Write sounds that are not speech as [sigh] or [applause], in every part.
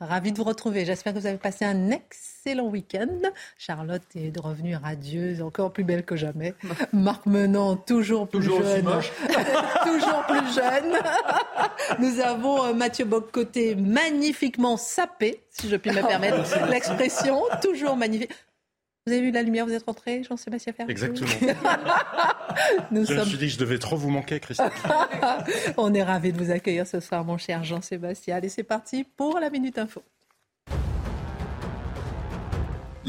Ravi de vous retrouver. J'espère que vous avez passé un excellent week-end. Charlotte est revenue radieuse, encore plus belle que jamais. [laughs] Marc Menant, toujours plus Toujours jeune. [laughs] toujours plus jeune. [laughs] Nous avons euh, Mathieu Boccoté magnifiquement sapé, si je puis me permettre l'expression. Toujours magnifique. Vous avez vu la lumière, vous êtes rentré, Jean-Sébastien Ferjou Exactement. [laughs] Nous Je me sommes suis dit que je devais trop vous manquer, Christophe. [laughs] On est ravis de vous accueillir ce soir, mon cher Jean-Sébastien. Allez, c'est parti pour la Minute Info.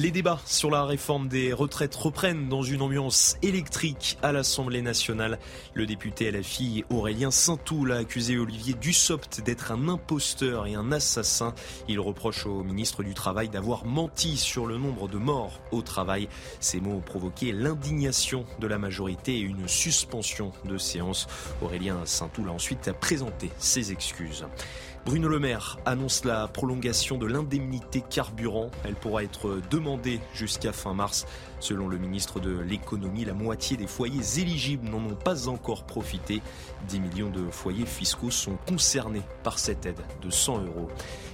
Les débats sur la réforme des retraites reprennent dans une ambiance électrique à l'Assemblée nationale. Le député LFI Aurélien Saint-Toul a accusé Olivier Dussopt d'être un imposteur et un assassin. Il reproche au ministre du Travail d'avoir menti sur le nombre de morts au travail. Ces mots ont provoqué l'indignation de la majorité et une suspension de séance. Aurélien Saint-Toul a ensuite présenté ses excuses. Bruno Le Maire annonce la prolongation de l'indemnité carburant. Elle pourra être demandée jusqu'à fin mars. Selon le ministre de l'économie, la moitié des foyers éligibles n'en ont pas encore profité. 10 millions de foyers fiscaux sont concernés par cette aide de 100 euros.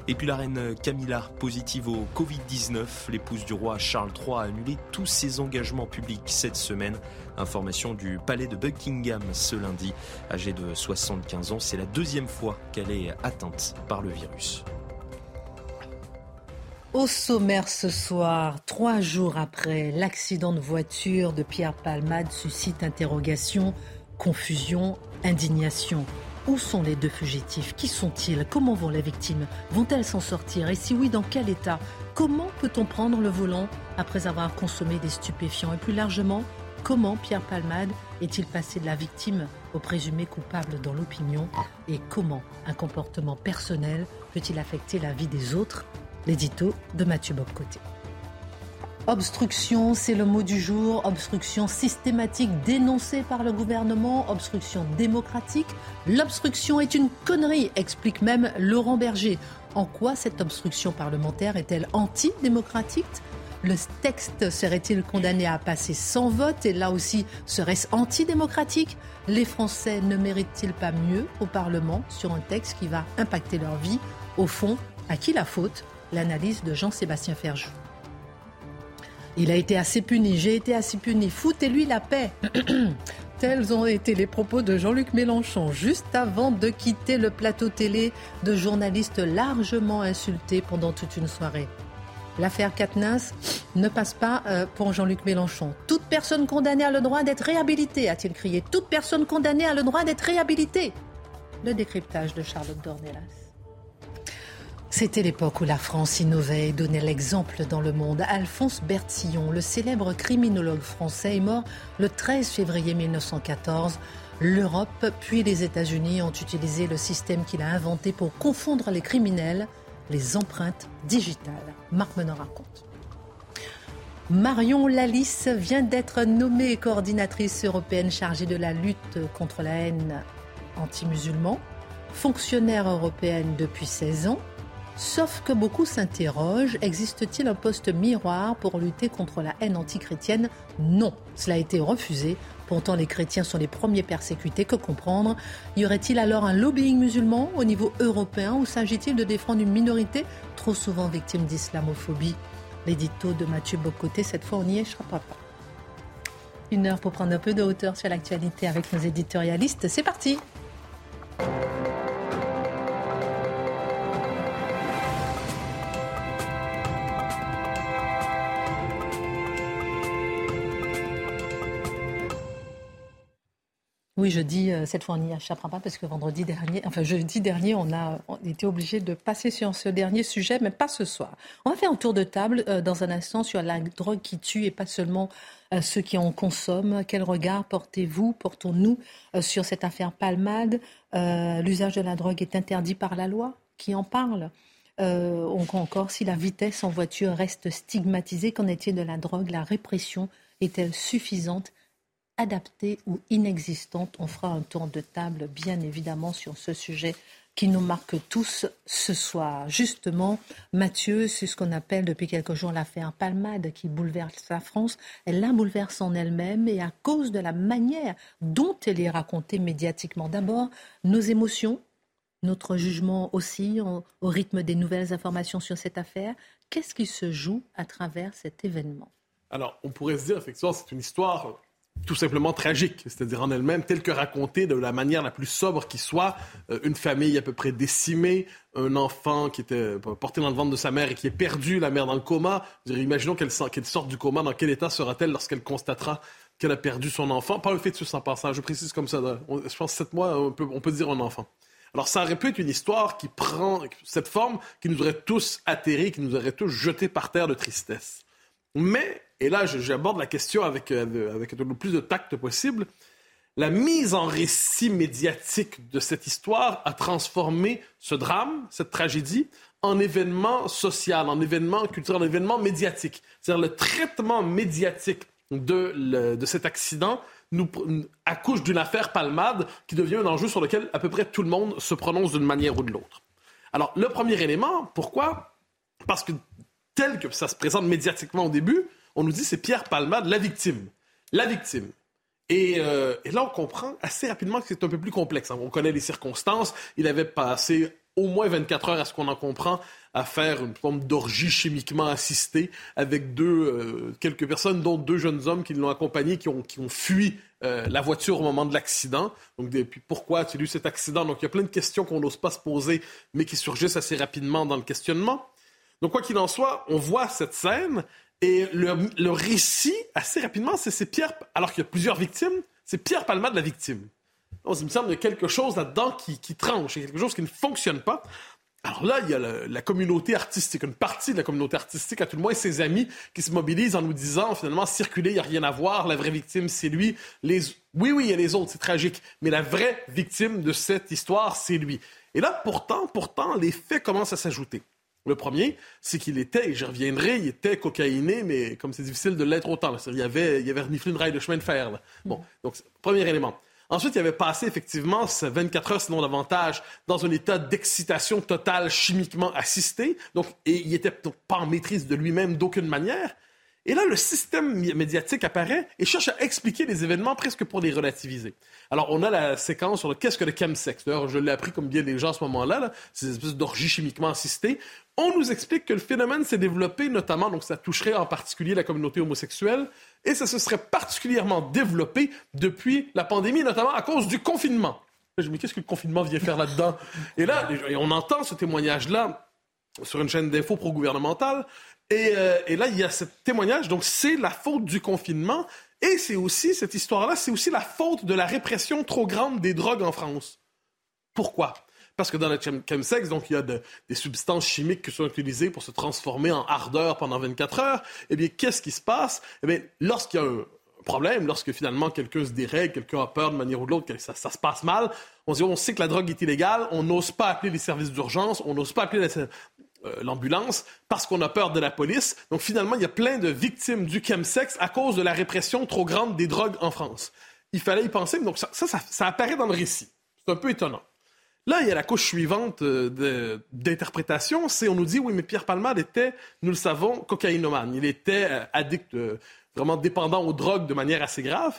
Et puis la reine Camilla, positive au Covid-19, l'épouse du roi Charles III a annulé tous ses engagements publics cette semaine. Information du palais de Buckingham ce lundi. Âgée de 75 ans, c'est la deuxième fois qu'elle est atteinte par le virus. Au sommaire ce soir, trois jours après l'accident de voiture de Pierre Palmade suscite interrogation, confusion, indignation. Où sont les deux fugitifs? Qui sont-ils? Comment vont les victimes? Vont-elles s'en sortir? Et si oui, dans quel état? Comment peut-on prendre le volant après avoir consommé des stupéfiants? Et plus largement, comment Pierre Palmade est-il passé de la victime au présumé coupable dans l'opinion? Et comment un comportement personnel peut-il affecter la vie des autres? L'édito de Mathieu Bobcoté. Obstruction, c'est le mot du jour. Obstruction systématique dénoncée par le gouvernement. Obstruction démocratique. L'obstruction est une connerie, explique même Laurent Berger. En quoi cette obstruction parlementaire est-elle antidémocratique? Le texte serait-il condamné à passer sans vote Et là aussi, serait-ce antidémocratique? Les Français ne méritent-ils pas mieux au Parlement sur un texte qui va impacter leur vie? Au fond, à qui la faute? L'analyse de Jean-Sébastien Ferjou. Il a été assez puni, j'ai été assez puni. Foutez-lui la paix. [clears throat] Tels ont été les propos de Jean-Luc Mélenchon juste avant de quitter le plateau télé de journalistes largement insultés pendant toute une soirée. L'affaire Katniss ne passe pas euh, pour Jean-Luc Mélenchon. Toute personne condamnée a le droit d'être réhabilitée, a-t-il crié. Toute personne condamnée a le droit d'être réhabilitée. Le décryptage de Charlotte Dornelas. C'était l'époque où la France innovait et donnait l'exemple dans le monde. Alphonse Bertillon, le célèbre criminologue français, est mort le 13 février 1914. L'Europe puis les États-Unis ont utilisé le système qu'il a inventé pour confondre les criminels, les empreintes digitales. Marc Menon raconte. Marion Lalisse vient d'être nommée coordinatrice européenne chargée de la lutte contre la haine anti-musulman, fonctionnaire européenne depuis 16 ans. Sauf que beaucoup s'interrogent, existe-t-il un poste miroir pour lutter contre la haine antichrétienne? Non, cela a été refusé. Pourtant, les chrétiens sont les premiers persécutés. Que comprendre? Y aurait-il alors un lobbying musulman au niveau européen ou s'agit-il de défendre une minorité trop souvent victime d'islamophobie? L'édito de Mathieu Bocoté, cette fois on n'y échappera pas. Une heure pour prendre un peu de hauteur sur l'actualité avec nos éditorialistes. C'est parti oui, je dis, euh, cette fois on n'y échappera pas parce que vendredi dernier, enfin jeudi dernier, on a été obligé de passer sur ce dernier sujet, mais pas ce soir. On va faire un tour de table euh, dans un instant sur la drogue qui tue et pas seulement euh, ceux qui en consomment. Quel regard portez-vous, portons-nous sur cette affaire Palmade L'usage de la drogue est interdit par la loi? Qui en parle? Encore, si la vitesse en voiture reste stigmatisée, qu'en est-il de la drogue? La répression est-elle suffisante? Adaptée ou inexistante. On fera un tour de table, bien évidemment, sur ce sujet qui nous marque tous ce soir. Justement, Mathieu, c'est ce qu'on appelle depuis quelques jours l'affaire Palmade qui bouleverse la France. Elle la bouleverse en elle-même et à cause de la manière dont elle est racontée médiatiquement. D'abord, nos émotions, notre jugement aussi au rythme des nouvelles informations sur cette affaire. Qu'est-ce qui se joue à travers cet événement? Alors, on pourrait se dire, effectivement, c'est une histoire tout simplement tragique, c'est-à-dire en elle-même, telle que racontée de la manière la plus sobre qui soit, euh, une famille à peu près décimée, un enfant qui était porté dans le ventre de sa mère et qui est perdu, la mère dans le coma. imaginons qu'elle sorte du coma, dans quel état sera-t-elle lorsqu'elle constatera qu'elle a perdu son enfant? Pas un fœtus en passant, je précise comme ça, je pense sept mois, on peut, on peut dire un enfant. Alors ça aurait pu être une histoire qui prend cette forme, qui nous aurait tous atterrés, qui nous aurait tous jetés par terre de tristesse. Mais et là j'aborde la question avec, euh, avec le plus de tact possible, la mise en récit médiatique de cette histoire a transformé ce drame, cette tragédie, en événement social, en événement culturel, en événement médiatique. C'est-à-dire le traitement médiatique de, de cet accident nous accouche d'une affaire palmade qui devient un enjeu sur lequel à peu près tout le monde se prononce d'une manière ou de l'autre. Alors, le premier élément, pourquoi? Parce que tel que ça se présente médiatiquement au début, on nous dit c'est Pierre Palmade, la victime. La victime. Euh, et, là, on comprend assez rapidement que c'est un peu plus complexe. Hein. On connaît les circonstances. Il avait passé au moins 24 heures, à ce qu'on en comprend, à faire une forme d'orgie chimiquement assistée avec deux, euh, quelques personnes, dont deux jeunes hommes qui l'ont accompagné, qui ont, qui ont fui euh, la voiture au moment de l'accident. Donc, pourquoi a-t-il eu cet accident? Donc, il y a plein de questions qu'on n'ose pas se poser, mais qui surgissent assez rapidement dans le questionnement. Donc, quoi qu'il en soit, on voit cette scène et le, récit, assez rapidement, c'est Pierre, alors qu'il y a plusieurs victimes, c'est Pierre Palmade la victime. Donc, il me semble qu'il y a quelque chose là-dedans qui, qui tranche, il y a quelque chose qui ne fonctionne pas. Alors là, il y a la, communauté artistique, une partie de la communauté artistique, à tout le moins ses amis, qui se mobilisent en nous disant finalement circuler, il n'y a rien à voir, la vraie victime, c'est lui. Les... Oui, oui, il y a les autres, c'est tragique, mais la vraie victime de cette histoire, c'est lui. Et là, pourtant, pourtant, les faits commencent à s'ajouter. Le premier, c'est qu'il était, et j'y reviendrai, il était cocaïné, mais comme c'est difficile de l'être autant. Il y avait, il avait reniflé une rail de chemin de fer. Bon, donc, premier élément. Ensuite, il avait passé effectivement 24 heures, sinon davantage, dans un état d'excitation totale chimiquement assisté. Donc, et il n'était pas en maîtrise de lui-même d'aucune manière. Et là, le système médiatique apparaît et cherche à expliquer les événements presque pour les relativiser. Alors, on a la séquence sur le qu'est-ce que le chemsex. D'ailleurs, je l'ai appris comme bien des gens à ce moment-là, là, ces espèces d'orgies chimiquement assistées. On nous explique que le phénomène s'est développé notamment, donc ça toucherait en particulier la communauté homosexuelle, et ça se serait particulièrement développé depuis la pandémie, notamment à cause du confinement. Je me dis, qu'est-ce que le confinement vient faire là-dedans? Et là, on entend ce témoignage-là sur une chaîne d'info pro-gouvernementale, euh, et, là, il y a ce témoignage. Donc, c'est la faute du confinement. Et c'est aussi, cette histoire-là, c'est aussi la faute de la répression trop grande des drogues en France. Pourquoi? Parce que dans le chemsex, donc, il y a des substances chimiques qui sont utilisées pour se transformer en ardeur pendant 24 heures. Eh bien, qu'est-ce qui se passe? Eh bien, lorsqu'il y a un problème, lorsque finalement quelqu'un se dérègle, quelqu'un a peur de manière ou de l'autre, que ça, se passe mal, on se dit, on sait que la drogue est illégale, on n'ose pas appeler les services d'urgence, on n'ose pas appeler la, l'ambulance parce qu'on a peur de la police. Donc finalement, il y a plein de victimes du chemsex à cause de la répression trop grande des drogues en France. Il fallait y penser, donc ça, ça, apparaît dans le récit. C'est un peu étonnant. Là, il y a la couche suivante euh, d'interprétation, c'est on nous dit, oui, mais Pierre Palmade était, nous le savons, cocaïnomane. Il était euh, addict, vraiment dépendant aux drogues de manière assez grave,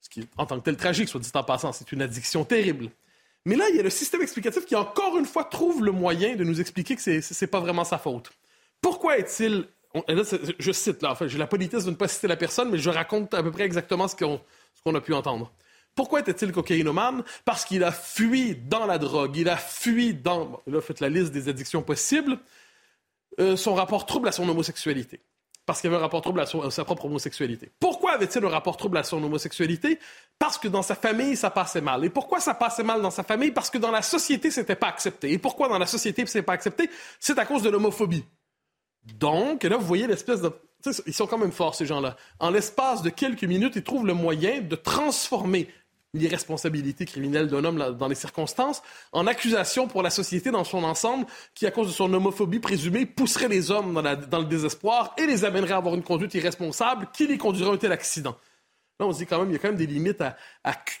ce qui en tant que tel tragique, soit dit en passant, c'est une addiction terrible. Mais là, il y a le système explicatif qui, encore une fois, trouve le moyen de nous expliquer que ce n'est pas vraiment sa faute. Pourquoi est-il... je cite, là, enfin, j'ai la politesse de ne pas citer la personne, mais je raconte à peu près exactement ce qu'on a pu entendre. Pourquoi était-il cocaïnomane? Parce qu'il a fui dans la drogue, il a fui dans, là, faites la liste des addictions possibles, euh, son rapport trouble à son homosexualité. Parce qu'il avait un rapport trouble à, sa propre homosexualité. Pourquoi avait-il un rapport trouble à son homosexualité? Parce que dans sa famille, ça passait mal. Et pourquoi ça passait mal dans sa famille? Parce que dans la société, c'était pas accepté. Et pourquoi dans la société, c'est pas accepté? C'est à cause de l'homophobie. Donc, là, vous voyez l'espèce de... Ils sont quand même forts, ces gens-là. En l'espace de quelques minutes, ils trouvent le moyen de transformer l'irresponsabilité criminelle d'un homme dans les circonstances, en accusation pour la société dans son ensemble, qui, à cause de son homophobie présumée, pousserait les hommes dans, le désespoir et les amènerait à avoir une conduite irresponsable qui les conduirait à un tel accident. Là, on se dit quand même, il y a quand même des limites à,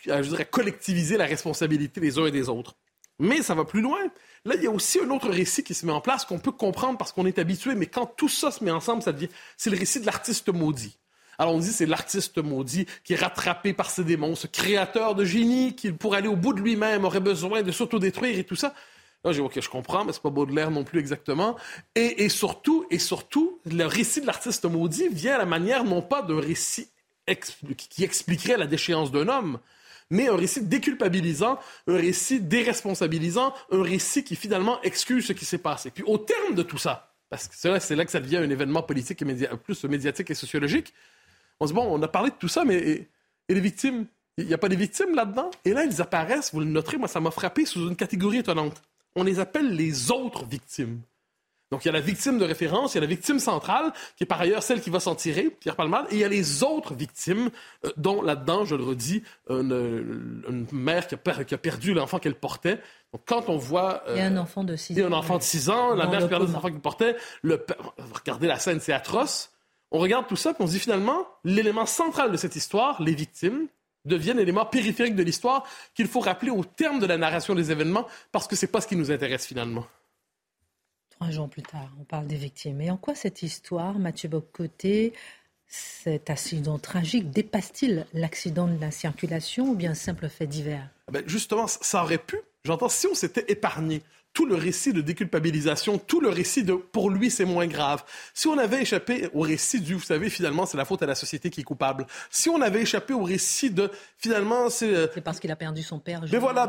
je dirais, collectiviser la responsabilité des uns et des autres. Mais ça va plus loin. Là, il y a aussi un autre récit qui se met en place qu'on peut comprendre parce qu'on est habitué, mais quand tout ça se met ensemble, ça devient, c'est le récit de l'artiste maudit. Alors on dit c'est l'artiste maudit qui est rattrapé par ses démons, ce créateur de génie qui, pour aller au bout de lui-même, aurait besoin de s'autodétruire et tout ça. Là, j'ai OK, je comprends, mais c'est pas Baudelaire non plus exactement. Et, surtout, et surtout, le récit de l'artiste maudit vient à la manière non pas d'un récit qui expliquerait la déchéance d'un homme, mais un récit déculpabilisant, un récit déresponsabilisant, un récit qui finalement excuse ce qui s'est passé. Puis au terme de tout ça, parce que c'est là, que ça devient un événement politique et plus médiatique et sociologique, on se dit, bon, on a parlé de tout ça, mais et, les victimes? Il n'y a pas de victimes là-dedans? Et là, ils apparaissent, vous le noterez, moi, ça m'a frappé sous une catégorie étonnante. On les appelle les autres victimes. Donc, il y a la victime de référence, il y a la victime centrale, qui est par ailleurs celle qui va s'en tirer, Pierre Palmade, et il y a les autres victimes, euh, dont là-dedans, je le redis, une, mère qui a, perdu l'enfant qu'elle portait. Donc, quand on voit... il y a un enfant de 6 ans. Il y a un enfant de 6 ans, la mère qui a perdu l'enfant qu'elle portait, le, regardez la scène, c'est atroce. On regarde tout ça, et on se dit finalement, l'élément central de cette histoire, les victimes, deviennent l'élément périphérique de l'histoire qu'il faut rappeler au terme de la narration des événements, parce que ce n'est pas ce qui nous intéresse finalement. Trois jours plus tard, on parle des victimes. Et en quoi cette histoire, Mathieu Bocoté, cet accident tragique, dépasse-t-il l'accident de la circulation ou bien un simple fait divers? Ah ben Justement, ça aurait pu. J'entends, si on s'était épargné tout le récit de déculpabilisation, tout le récit de pour lui c'est moins grave. Si on avait échappé au récit du vous savez finalement c'est la faute à la société qui est coupable. Si on avait échappé au récit de finalement c'est euh, c'est parce qu'il a perdu son père. Mais voilà,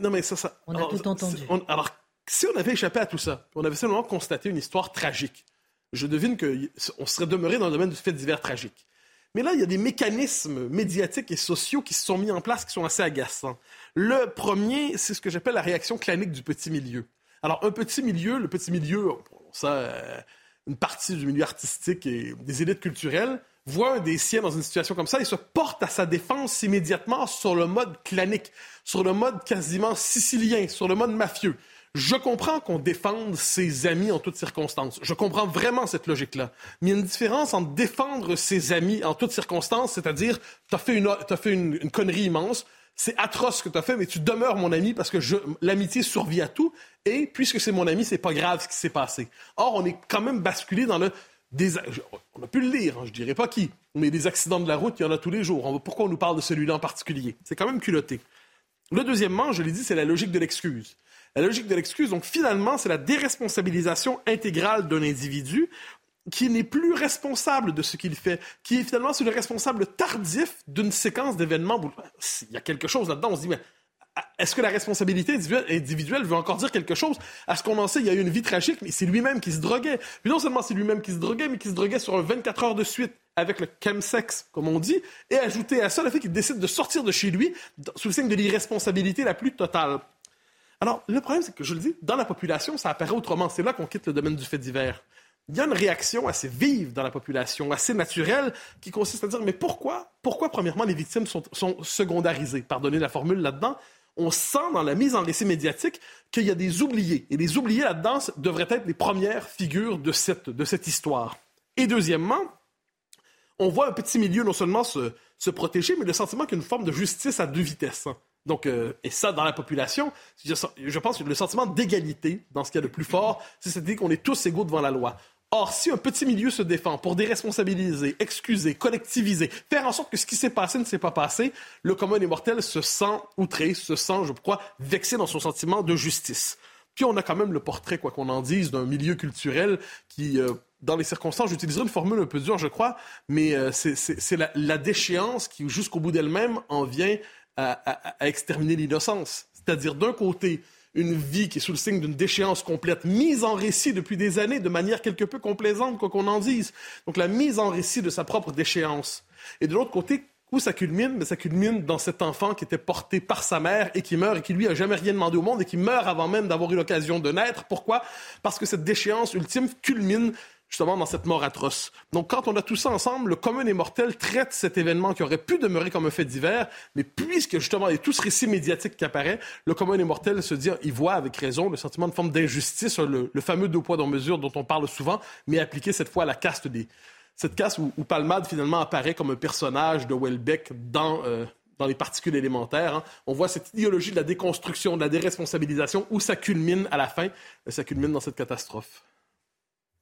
non mais ça ça on a tout entendu. alors si on avait échappé à tout ça, on avait simplement constaté une histoire tragique. Je devine qu'on serait demeuré dans le domaine du fait divers tragique. Mais là, il y a des mécanismes médiatiques et sociaux qui se sont mis en place qui sont assez agaçants. Le premier, c'est ce que j'appelle la réaction clanique du petit milieu. Alors, un petit milieu, le petit milieu, ça, euh, une partie du milieu artistique et des élites culturelles, voit un des siens dans une situation comme ça et se porte à sa défense immédiatement sur le mode clanique, sur le mode quasiment sicilien, sur le mode mafieux. Je comprends qu'on défende ses amis en toutes circonstances. Je comprends vraiment cette logique-là. Mais il y a une différence entre défendre ses amis en toutes circonstances, c'est-à-dire, tu as fait, une, as fait une, connerie immense, c'est atroce ce que tu as fait, mais tu demeures mon ami parce que l'amitié survit à tout. Et puisque c'est mon ami, c'est pas grave ce qui s'est passé. Or, on est quand même basculé dans le. on a pu le lire, hein, je dirais pas qui, mais des accidents de la route, il y en a tous les jours. pourquoi on nous parle de celui-là en particulier? C'est quand même culotté. Le deuxièmement, je l'ai dit, c'est la logique de l'excuse. La logique de l'excuse, donc finalement, c'est la déresponsabilisation intégrale d'un individu qui n'est plus responsable de ce qu'il fait, qui est finalement le responsable tardif d'une séquence d'événements. Il y a quelque chose là-dedans, on se dit, mais est-ce que la responsabilité individuelle veut encore dire quelque chose? À ce qu'on en sait, il y a eu une vie tragique, mais c'est lui-même qui se droguait. Puis non seulement c'est lui-même qui se droguait, mais qui se droguait sur un 24 heures de suite avec le chemsex, comme on dit, et ajouter à ça le fait qu'il décide de sortir de chez lui sous le signe de l'irresponsabilité la plus totale. Alors, le problème, c'est que je le dis, dans la population, ça apparaît autrement. C'est là qu'on quitte le domaine du fait divers. Il y a une réaction assez vive dans la population, assez naturelle, qui consiste à dire, mais pourquoi, pourquoi premièrement, les victimes sont, secondarisées? Pardonnez la formule là-dedans. On sent dans la mise en récit médiatique qu'il y a des oubliés. Et les oubliés là-dedans devraient être les premières figures de cette, de cette histoire. Et deuxièmement, on voit un petit milieu non seulement se, se protéger, mais le sentiment qu'il forme de justice à deux vitesses. Donc, euh, et ça, dans la population, je pense que le sentiment d'égalité, dans ce qu'il y a de plus fort, c'est cette idée qu'on est tous égaux devant la loi. Or, si un petit milieu se défend pour déresponsabiliser, excuser, collectiviser, faire en sorte que ce qui s'est passé ne s'est pas passé, le commun des mortels se sent outré, se sent, je crois, vexé dans son sentiment de justice. Puis on a quand même le portrait, quoi qu'on en dise, d'un milieu culturel qui, euh, dans les circonstances, j'utiliserai une formule un peu dure, je crois, mais euh, c'est la, la, déchéance qui, jusqu'au bout d'elle-même, en vient à, exterminer l'innocence. C'est-à-dire, d'un côté, une vie qui est sous le signe d'une déchéance complète, mise en récit depuis des années de manière quelque peu complaisante, quoi qu'on en dise. Donc la mise en récit de sa propre déchéance. Et de l'autre côté, où ça culmine? Mais ça culmine dans cet enfant qui était porté par sa mère et qui meurt et qui lui a jamais rien demandé au monde et qui meurt avant même d'avoir eu l'occasion de naître. Pourquoi? Parce que cette déchéance ultime culmine justement dans cette mort atroce. Donc quand on a tout ça ensemble, le commun et mortel traite cet événement qui aurait pu demeurer comme un fait divers, mais puisque justement il y a tout ce récit médiatique qui apparaît, le commun et mortel se dit, il voit avec raison le sentiment de forme d'injustice, le, fameux deux poids deux mesures dont on parle souvent, mais appliqué cette fois à la caste des... Cette caste où, Palmade finalement apparaît comme un personnage de Welbeck dans... Euh, dans les particules élémentaires. Hein. On voit cette idéologie de la déconstruction, de la déresponsabilisation, où ça culmine à la fin. Ça culmine dans cette catastrophe.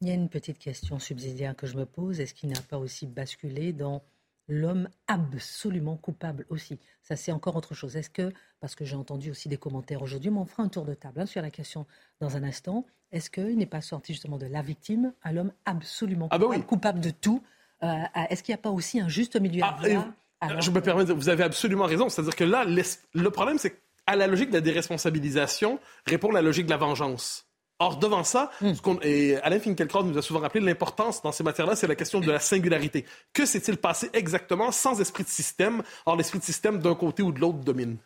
Il y a une petite question subsidiaire que je me pose. Est-ce qu'il n'a pas aussi basculé dans l'homme absolument coupable aussi? Ça, c'est encore autre chose. Est-ce que, parce que j'ai entendu aussi des commentaires aujourd'hui, mais on fera un tour de table hein, sur la question dans un instant, est-ce qu'il n'est pas sorti justement de la victime à l'homme absolument ah bah coupable, de tout? Euh, Est-ce qu'il n'y a pas aussi un juste milieu ah, Je me permets de vous avez absolument raison. C'est-à-dire que là, le problème, c'est qu'à la logique de la déresponsabilisation répond la logique de la vengeance. Or, devant ça, hmm. et Alain Finkielkraut nous a souvent rappelé l'importance dans ces matières-là, c'est la question de la singularité. Que s'est-il passé exactement sans esprit de système? Or, l'esprit de système d'un côté ou de l'autre domine.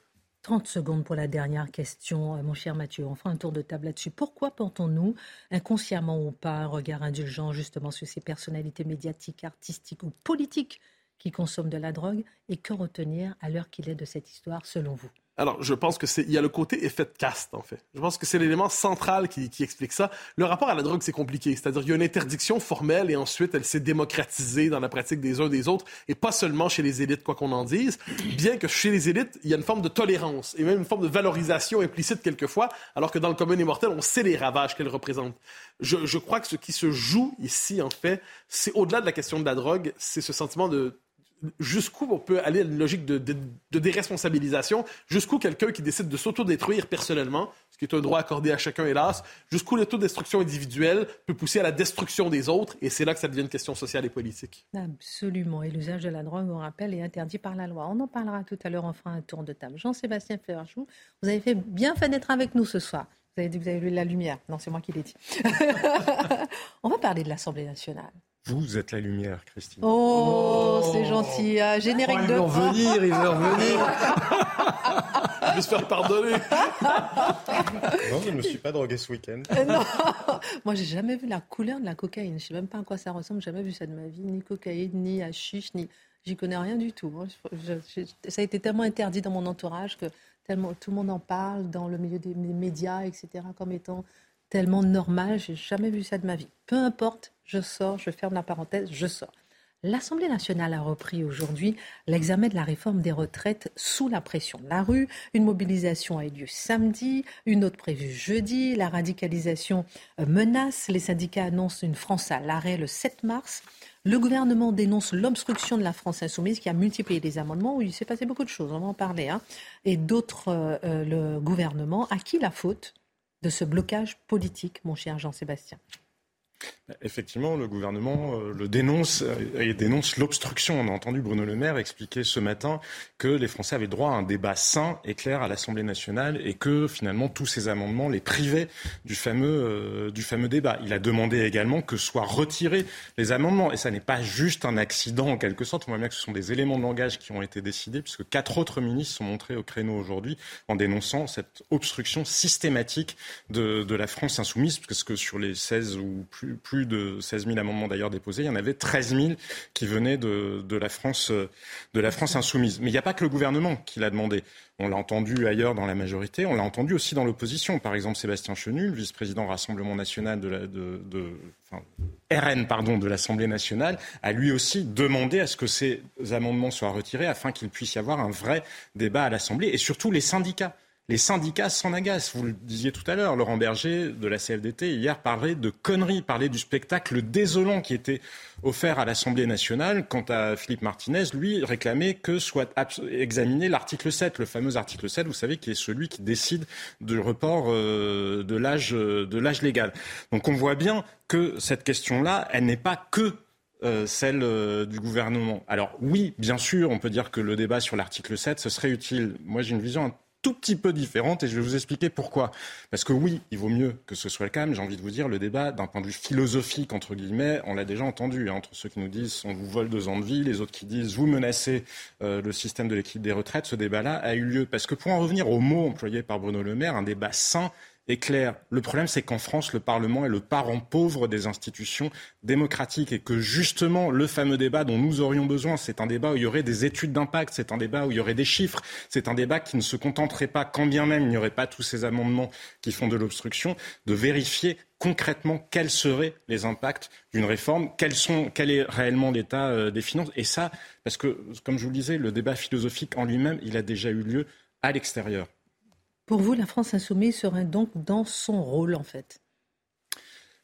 30 secondes pour la dernière question, euh, mon cher Mathieu. On fera un tour de table là-dessus. Pourquoi portons-nous, inconsciemment ou pas, un regard indulgent justement sur ces personnalités médiatiques, artistiques ou politiques qui consomment de la drogue? Et que retenir à l'heure qu'il est de cette histoire, selon vous? Alors, je pense que c'est, il y a le côté effet de caste, en fait. Je pense que c'est l'élément central qui, qui, explique ça. Le rapport à la drogue, c'est compliqué. C'est-à-dire, il y a une interdiction formelle et ensuite, elle s'est démocratisée dans la pratique des uns des autres et pas seulement chez les élites, quoi qu'on en dise. Bien que chez les élites, il y a une forme de tolérance et même une forme de valorisation implicite quelquefois, alors que dans le commun immortel, on sait les ravages qu'elle représente. Je, je crois que ce qui se joue ici, en fait, c'est au-delà de la question de la drogue, c'est ce sentiment de jusqu'où on peut aller à une logique de, déresponsabilisation, jusqu'où quelqu'un qui décide de s'autodétruire personnellement, ce qui est un droit accordé à chacun, hélas, jusqu'où l'autodestruction individuelle peut pousser à la destruction des autres, et c'est là que ça devient une question sociale et politique. Absolument, et l'usage de la drogue, on rappelle, est interdit par la loi. On en parlera tout à l'heure, on fera un tour de table. Jean-Sébastien Ferrachou, vous avez fait bien fait d'être avec nous ce soir. Vous avez dit que vous avez lu la lumière. Non, c'est moi qui l'ai dit. [laughs] on va parler de l'Assemblée nationale. Vous êtes la lumière, Christine. Oh, c'est gentil. Ah, générique oh, de. Il veut revenir, il veut revenir. je vais se faire pardonner. non, je ne me suis pas drogué ce week-end. Euh, non, moi j'ai jamais vu la couleur de la cocaïne. Je ne sais même pas à quoi ça ressemble. J'ai jamais vu ça de ma vie, ni cocaïne, ni hashish, ni. J'y connais rien du tout. ça a été tellement interdit dans mon entourage que tellement tout le monde en parle dans le milieu des médias, etc., comme étant tellement normal. J'ai jamais vu ça de ma vie. Peu importe, je sors, je ferme la parenthèse, je sors. L'Assemblée nationale a repris aujourd'hui l'examen de la réforme des retraites sous la pression de la rue. Une mobilisation a eu lieu samedi, une autre prévue jeudi. La radicalisation euh, menace. Les syndicats annoncent une France à l'arrêt le 7 mars. Le gouvernement dénonce l'obstruction de la France insoumise qui a multiplié les amendements il s'est passé beaucoup de choses, on va en parler. Hein. Et d'autres, euh, euh, le gouvernement, à qui la faute de ce blocage politique, mon cher Jean-Sébastien Effectivement, le gouvernement euh, le dénonce euh, et dénonce l'obstruction. On a entendu Bruno Le Maire expliquer ce matin que les Français avaient droit à un débat sain et clair à l'Assemblée nationale et que finalement tous ces amendements les privaient du fameux, euh, du fameux débat. Il a demandé également que soient retirés les amendements. Et ça n'est pas juste un accident en quelque sorte. On voit bien que ce sont des éléments de langage qui ont été décidés puisque quatre autres ministres sont montrés au créneau aujourd'hui en dénonçant cette obstruction systématique de, la France insoumise parce que sur les 16 ou plus plus, de 16 000 amendements d'ailleurs déposés. Il y en avait 13 000 qui venaient de, la, France, de la France insoumise. Mais il n'y a pas que le gouvernement qui l'a demandé. On l'a entendu ailleurs dans la majorité, on l'a entendu aussi dans l'opposition. Par exemple, Sébastien Chenu, vice-président Rassemblement national de, la, de, RN de l'Assemblée nationale, a lui aussi demandé à ce que ces amendements soient retirés afin qu'il puisse y avoir un vrai débat à l'Assemblée et surtout les syndicats les syndicats s'en agacent. Vous le disiez tout à l'heure, Laurent Berger de la CFDT hier parlait de conneries, parlait du spectacle désolant qui était offert à l'Assemblée nationale. Quant à Philippe Martinez, lui réclamait que soit examiné l'article 7, le fameux article 7, vous savez, qui est celui qui décide du report euh, de l'âge de l'âge légal. Donc on voit bien que cette question-là, elle n'est pas que euh, celle euh, du gouvernement. Alors oui, bien sûr, on peut dire que le débat sur l'article 7, ce serait utile. Moi, j'ai une vision tout petit peu différente et je vais vous expliquer pourquoi. Parce que oui, il vaut mieux que ce soit le cas, mais j'ai envie de vous dire, le débat d'un point de vue philosophique, entre guillemets, on l'a déjà entendu, hein, entre ceux qui nous disent on vous vole deux ans de vie, les autres qui disent vous menacez euh, le système de l'équilibre des retraites, ce débat-là a eu lieu. Parce que pour en revenir au mot employé par Bruno Le Maire, un débat sain est clair. Le problème, c'est qu'en France, le Parlement est le parent pauvre des institutions démocratiques et que justement, le fameux débat dont nous aurions besoin, c'est un débat où il y aurait des études d'impact, c'est un débat où il y aurait des chiffres, c'est un débat qui ne se contenterait pas, quand bien même il n'y aurait pas tous ces amendements qui font de l'obstruction, de vérifier concrètement quels seraient les impacts d'une réforme, quel est réellement l'état euh, des finances. Et ça, parce que, comme je vous le disais, le débat philosophique en lui-même, il a déjà eu lieu à l'extérieur. Pour vous, la France insoumise serait donc dans son rôle, en fait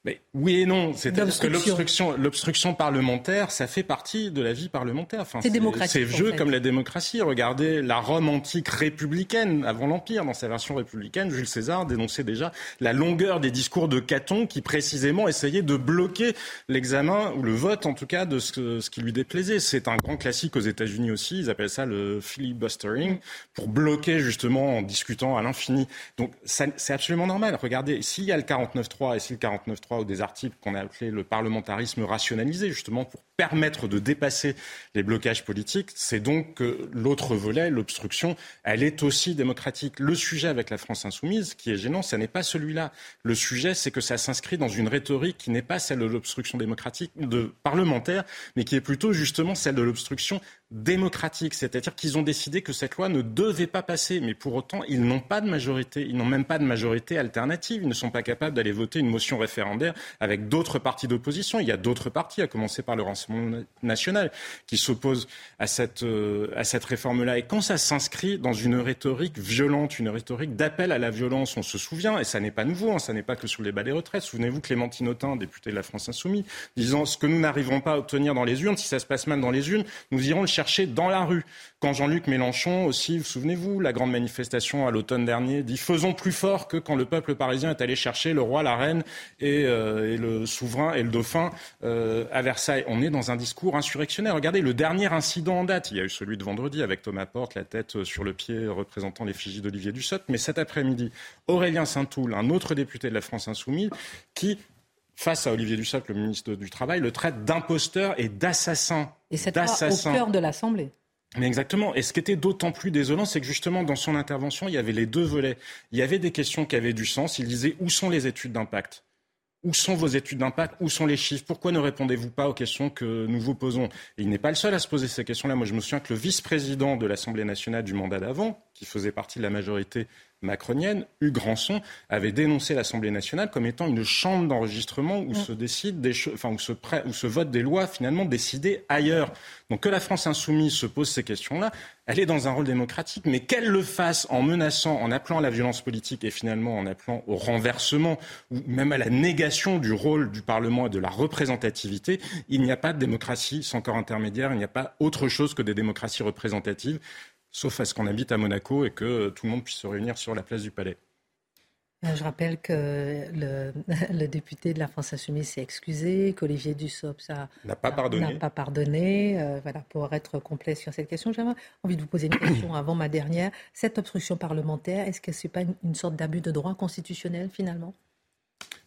mais oui et non. C'est-à-dire que l'obstruction, l'obstruction parlementaire, ça fait partie de la vie parlementaire. Enfin, c'est démocratique. C'est vieux comme la démocratie. Regardez la Rome antique républicaine, avant l'Empire, dans sa version républicaine, Jules César dénonçait déjà la longueur des discours de Caton qui précisément essayait de bloquer l'examen, ou le vote en tout cas, de ce, ce qui lui déplaisait. C'est un grand classique aux États-Unis aussi. Ils appellent ça le filibustering, pour bloquer justement en discutant à l'infini. Donc c'est absolument normal. Regardez, s'il y a le 49-3 et si le 49-3 ou des articles qu'on a appelés le parlementarisme rationalisé, justement pour permettre de dépasser les blocages politiques, c'est donc que l'autre volet, l'obstruction, elle est aussi démocratique. Le sujet avec la France insoumise, qui est gênant, ce n'est pas celui-là. Le sujet, c'est que ça s'inscrit dans une rhétorique qui n'est pas celle de l'obstruction démocratique de parlementaire, mais qui est plutôt justement celle de l'obstruction démocratique, c'est-à-dire qu'ils ont décidé que cette loi ne devait pas passer, mais pour autant, ils n'ont pas de majorité, ils n'ont même pas de majorité alternative, ils ne sont pas capables d'aller voter une motion référendaire avec d'autres partis d'opposition. Il y a d'autres partis, à commencer par le Rassemblement national, qui s'opposent à cette, euh, à cette réforme-là. Et quand ça s'inscrit dans une rhétorique violente, une rhétorique d'appel à la violence, on se souvient, et ça n'est pas nouveau, hein, ça n'est pas que sous les bas des retraites. Souvenez-vous Clémentine Autain, députée de la France Insoumise, disant ce que nous n'arriverons pas à obtenir dans les urnes, si ça se passe mal dans les urnes, nous irons le chercher dans la rue. Quand Jean-Luc Mélenchon aussi, vous souvenez-vous, la grande manifestation à l'automne dernier, dit faisons plus fort que quand le peuple parisien est allé chercher le roi, la reine et, euh, le souverain et le dauphin euh, à Versailles. On est dans un discours insurrectionnaire. Regardez le dernier incident en date. Il y a eu celui de vendredi avec Thomas Porte, la tête sur le pied représentant l'effigie d'Olivier Dussopt. Mais cet après-midi, Aurélien Saint-Toul, un autre député de la France insoumise, qui face à Olivier Dussopt, le ministre du Travail, le traite d'imposteur et d'assassin. Et c'est au cœur de l'Assemblée. Mais exactement. Et ce qui était d'autant plus désolant, c'est que justement, dans son intervention, il y avait les deux volets. Il y avait des questions qui avaient du sens. Il disait où sont les études d'impact? Où sont vos études d'impact? Où sont les chiffres? Pourquoi ne répondez-vous pas aux questions que nous vous posons? Et il n'est pas le seul à se poser ces questions-là. Moi, je me souviens que le vice-président de l'Assemblée nationale du mandat d'avant, qui faisait partie de la majorité macronienne, Hugues Ranson, avait dénoncé l'Assemblée nationale comme étant une chambre d'enregistrement où, mm. se décide des enfin, où, se où se votent des lois finalement décidées ailleurs. Donc que la France insoumise se pose ces questions-là, elle est dans un rôle démocratique, mais qu'elle le fasse en menaçant, en appelant à la violence politique et finalement en appelant au renversement ou même à la négation du rôle du Parlement et de la représentativité, il n'y a pas de démocratie sans corps intermédiaire, il n'y a pas autre chose que des démocraties représentatives sauf à ce qu'on habite à Monaco et que tout le monde puisse se réunir sur la place du Palais. Euh, je rappelle que le, [laughs] député de la France Insoumise s'est excusé, qu'Olivier Dussopt n'a pas pardonné. N'a pas pardonné. Euh, voilà, pour être complet sur cette question, j'avais envie de vous poser une question [coughs] avant ma dernière. Cette obstruction parlementaire, est-ce que ce n'est pas une sorte d'abus de droit constitutionnel finalement?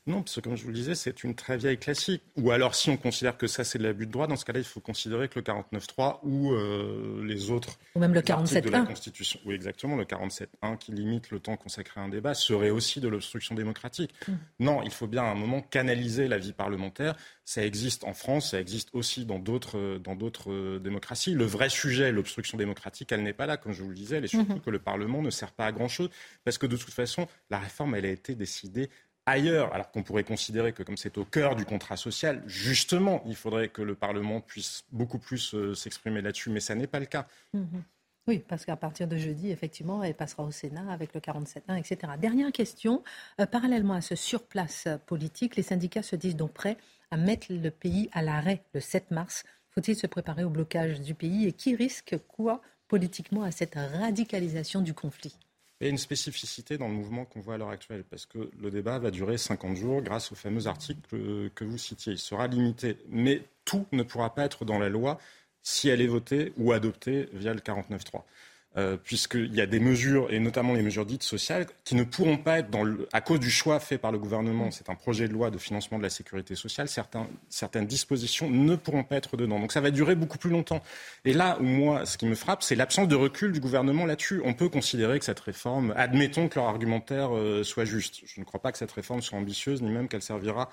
Non, parce que comme je vous le disais, c'est une très vieille classique. Ou alors, si on considère que ça, c'est de l'abus de droit, dans ce cas-là, il faut considérer que le 49.3 ou euh, les autres ou même le 47 de la Constitution, oui exactement, le 47.1 qui limite le temps consacré à un débat, serait aussi de l'obstruction démocratique. Hmm. Non, il faut bien à un moment canaliser la vie parlementaire. Ça existe en France, ça existe aussi dans d'autres dans d'autres euh, démocraties. Le vrai sujet, l'obstruction démocratique, elle n'est pas là, comme je vous le disais, elle est surtout hmm. que le Parlement ne sert pas à grand-chose, parce que de toute façon, la réforme, elle a été décidée ailleurs, alors qu'on pourrait considérer que comme c'est au cœur du contrat social, justement, il faudrait que le Parlement puisse beaucoup plus euh, s'exprimer là-dessus, mais ça n'est pas le cas. Mhm. Oui, parce qu'à partir de jeudi, effectivement, elle passera au Sénat avec le 47.1, etc. Dernière question, euh, parallèlement à ce surplace politique, les syndicats se disent donc prêts à mettre le pays à l'arrêt le 7 mars. Faut-il se préparer au blocage du pays et qui risque quoi politiquement à cette radicalisation du conflit? A une spécificité dans le mouvement qu'on voit à l'heure actuelle, parce que le débat va durer 50 jours grâce aux fameux articles que vous citiez. Il sera limité, mais tout ne pourra pas être dans la loi si elle est votée ou adoptée via le 49.3. euh, puisqu'il y a des mesures, et notamment les mesures dites sociales, qui ne pourront pas être, dans le, à cause du choix fait par le gouvernement, c'est un projet de loi de financement de la sécurité sociale, certains, certaines dispositions ne pourront pas être dedans. Donc ça va durer beaucoup plus longtemps. Et là où moi, ce qui me frappe, c'est l'absence de recul du gouvernement là-dessus. On peut considérer que cette réforme, admettons que leur argumentaire euh, soit juste. Je ne crois pas que cette réforme soit ambitieuse, ni même qu'elle servira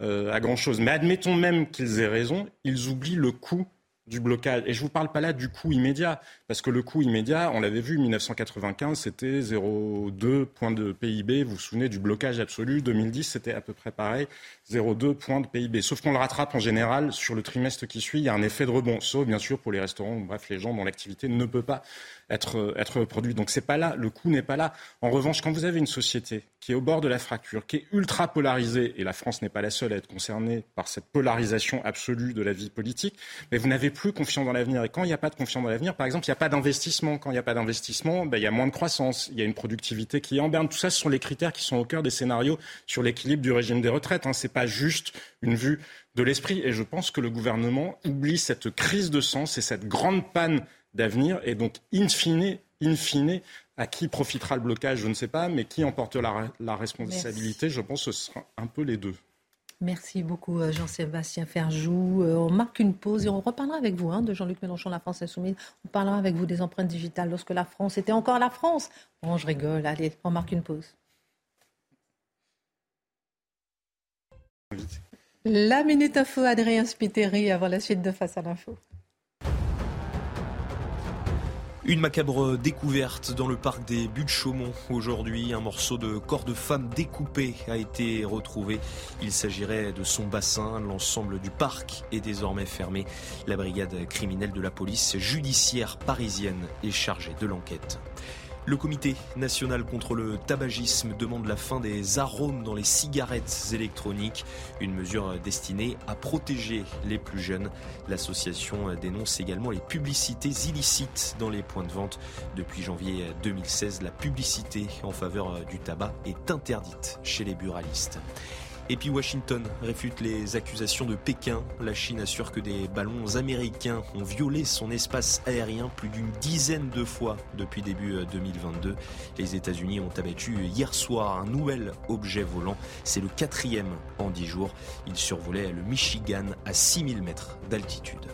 euh, à grand-chose. Mais admettons même qu'ils aient raison, ils oublient le coût du blocage. Et je vous parle pas là du coût immédiat, parce que le coût immédiat, on l'avait vu, 1995, c'était 0,2 points de PIB. Vous vous souvenez du blocage absolu. 2010, c'était à peu près pareil, 0,2 points de PIB. Sauf qu'on le rattrape en général sur le trimestre qui suit. Il y a un effet de rebond, sauf bien sûr pour les restaurants, bref, les gens dont l'activité ne peut pas être, être produit. Donc c'est pas là, le coût n'est pas là. En revanche, quand vous avez une société qui est au bord de la fracture, qui est ultra polarisée, et la France n'est pas la seule à être concernée par cette polarisation absolue de la vie politique, mais vous n'avez plus confiance dans l'avenir. Et quand il n'y a pas de confiance dans l'avenir, par exemple, il n'y a pas d'investissement. Quand il n'y a pas d'investissement, ben, il y a moins de croissance, il y a une productivité qui est en berne. Tout ça, ce sont les critères qui sont au cœur des scénarios sur l'équilibre du régime des retraites. Hein. Ce n'est pas juste une vue de l'esprit. Et je pense que le gouvernement oublie cette crise de sens et cette grande panne d'avenir. Et donc, in fine, in fine, à qui profitera le blocage, je ne sais pas, mais qui emporte la, responsabilité, je pense que ce sera un peu les deux. Merci beaucoup euh, Jean-Sébastien Ferjou. Euh, on marque une pause et on reparlera avec vous hein, de Jean-Luc Mélenchon, la France Insoumise. On parlera avec vous des empreintes digitales lorsque la France était encore la France. Bon, je rigole. Allez, on marque une pause. La Minute Info, Adrien Spiteri, avant la suite de Face à l'info. Une macabre découverte dans le parc des Buttes Chaumont aujourd'hui. Un morceau de corps de femme découpé a été retrouvé. Il s'agirait de son bassin. L'ensemble du parc est désormais fermé. La brigade criminelle de la police judiciaire parisienne est chargée de l'enquête. Le comité national contre le tabagisme demande la fin des arômes dans les cigarettes électroniques, une mesure destinée à protéger les plus jeunes. L'association dénonce également les publicités illicites dans les points de vente. Depuis janvier 2016, la publicité en faveur du tabac est interdite chez les buralistes. Et puis Washington réfute les accusations de Pékin. La Chine assure que des ballons américains ont violé son espace aérien plus d'une dizaine de fois depuis début 2022. Euh, les États-Unis ont abattu hier soir un nouvel objet volant. C'est le quatrième en dix jours. Il survolait le Michigan à 6000 mètres d'altitude.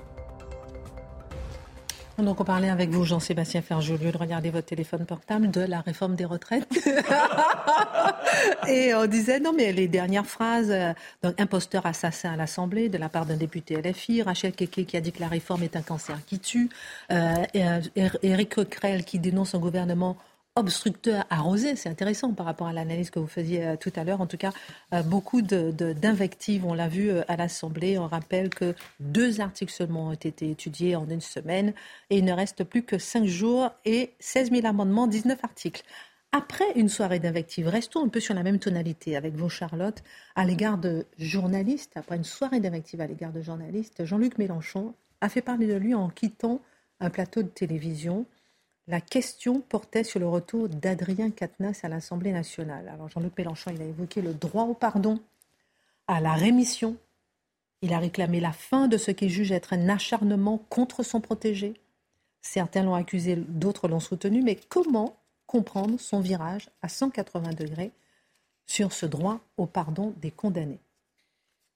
Donc on parlait avec vous, Jean-Sébastien Ferjou, au lieu de regarder votre téléphone portable, de la réforme des retraites. [laughs] et on disait, non mais les dernières phrases, euh, donc imposteur assassin à l'Assemblée de la part d'un député LFI, Rachel Keke qui a dit que la réforme est un cancer qui tue, euh, Éric Coquerel qui dénonce un gouvernement obstructeur arrosé. C'est intéressant par rapport à l'analyse que vous faisiez euh, tout à l'heure. En tout cas, euh, beaucoup d'invectives, on l'a vu euh, à l'Assemblée. On rappelle que deux articles seulement ont été étudiés en une semaine et il ne reste plus que cinq jours et 16 000 amendements, 19 articles. Après une soirée d'invectives, restons un peu sur la même tonalité avec vous, Charlotte, à l'égard de journalistes. Après une soirée d'invectives à l'égard de journalistes, Jean-Luc Mélenchon a fait parler de lui en quittant un plateau de télévision. La question portait sur le retour d'Adrien Quatennens à l'Assemblée nationale. Alors Jean-Luc Mélenchon, il a évoqué le droit au pardon, à la rémission. Il a réclamé la fin de ce qu'il juge être un acharnement contre son protégé. Certains l'ont accusé, d'autres l'ont soutenu, mais comment comprendre son virage à 180 degrés sur ce droit au pardon des condamnés?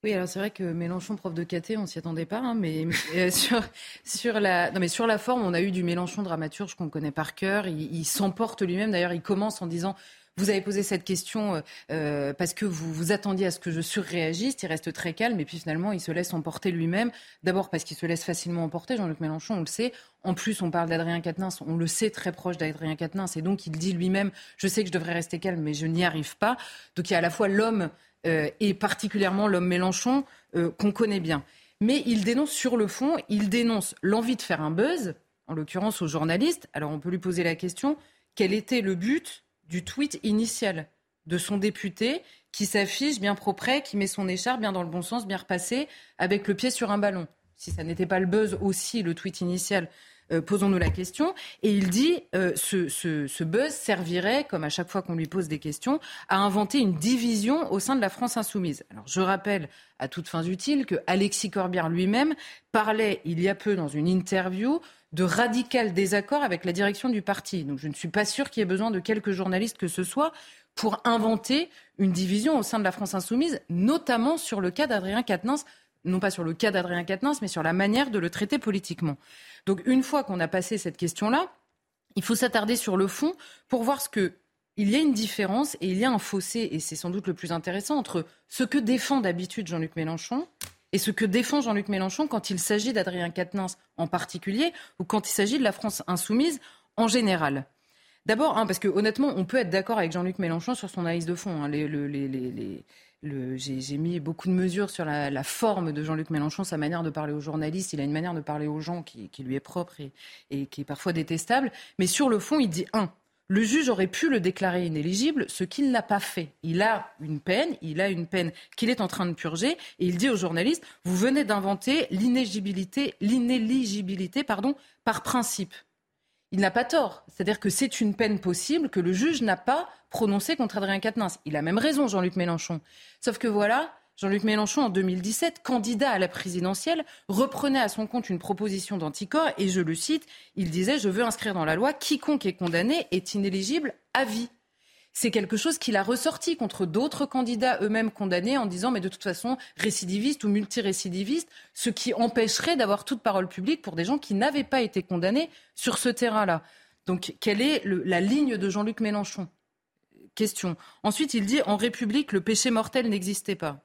Oui, alors c'est vrai que Mélenchon, prof de caté, on s'y attendait pas, hein, [laughs] mais, euh, sur, sur, la, non, mais sur la forme, on a eu du Mélenchon dramaturge qu'on connaît par cœur. Il, s'emporte lui-même. D'ailleurs, il commence en disant vous avez posé cette question euh, parce que vous vous attendiez à ce que je surréagisse. Il reste très calme et puis finalement, il se laisse emporter lui-même. D'abord parce qu'il se laisse facilement emporter. Jean-Luc Mélenchon, on le sait. En plus, on parle d'Adrien Quatennens. On le sait très proche d'Adrien Quatennens. Et donc, il dit lui-même Je sais que je devrais rester calme, mais je n'y arrive pas. Donc, il y a à la fois l'homme euh, et particulièrement l'homme Mélenchon, euh, qu'on connaît bien. Mais il dénonce sur le fond, il dénonce l'envie de faire un buzz, en l'occurrence aux journalistes. Alors on peut lui poser la question, quel était le but du tweet initial de son député qui s'affiche bien propre, qui met son écharpe bien dans le bon sens, bien repassé, avec le pied sur un ballon? Si ça n'était pas le buzz aussi, le tweet initial euh, posons-nous la question. Et il dit euh, ce, ce, buzz servirait, comme à chaque fois qu'on lui pose des questions, à inventer une division au sein de la France insoumise. Alors je rappelle à toutes fins utiles que Alexis Corbière lui-même parlait il y a peu dans une interview de radical désaccord avec la direction du parti. Donc je ne suis pas sûr qu'il y ait besoin de quelques journalistes que ce soit pour inventer une division au sein de la France insoumise, notamment sur le cas d'Adrien Quatennens non pas sur le cas d'Adrien Quatennens, mais sur la manière de le traiter politiquement. Donc une fois qu'on a passé cette question-là, il faut s'attarder sur le fond pour voir ce que il y a une différence et il y a un fossé, et c'est sans doute le plus intéressant, entre ce que défend d'habitude Jean-Luc Mélenchon et ce que défend Jean-Luc Mélenchon quand il s'agit d'Adrien Quatennens en particulier ou quand il s'agit de la France insoumise en général. D'abord, hein, parce que honnêtement, on peut être d'accord avec Jean-Luc Mélenchon sur son analyse de fond. Hein. J'ai mis beaucoup de mesures sur la, forme de Jean-Luc Mélenchon, sa manière de parler aux journalistes. Il a une manière de parler aux gens qui, lui est propre et, qui est parfois détestable. Mais sur le fond, il dit un. Le juge aurait pu le déclarer inéligible, ce qu'il n'a pas fait. Il a une peine, il a une peine qu'il est en train de purger, et il dit aux journalistes vous venez d'inventer l'inéligibilité, l'inéligibilité, par principe il n'a pas tort. C'est-à-dire que c'est une peine possible que le juge n'a pas prononcée contre Adrien Quatennens. Il a même raison, Jean-Luc Mélenchon. Sauf que voilà, Jean-Luc Mélenchon, en 2017, candidat à la présidentielle, reprenait à son compte une proposition d'anticorps et je le cite, il disait Je veux inscrire dans la loi quiconque est condamné est inéligible à vie c'est quelque chose qu'il a ressorti contre d'autres candidats eux-mêmes condamnés en disant mais de toute façon récidiviste ou multirécidiviste, ce qui empêcherait d'avoir toute parole publique pour des gens qui n'avaient pas été condamnés sur ce terrain-là. Donc quelle est la ligne de Jean-Luc Mélenchon? Question. Ensuite, il dit en République, le péché mortel n'existait pas.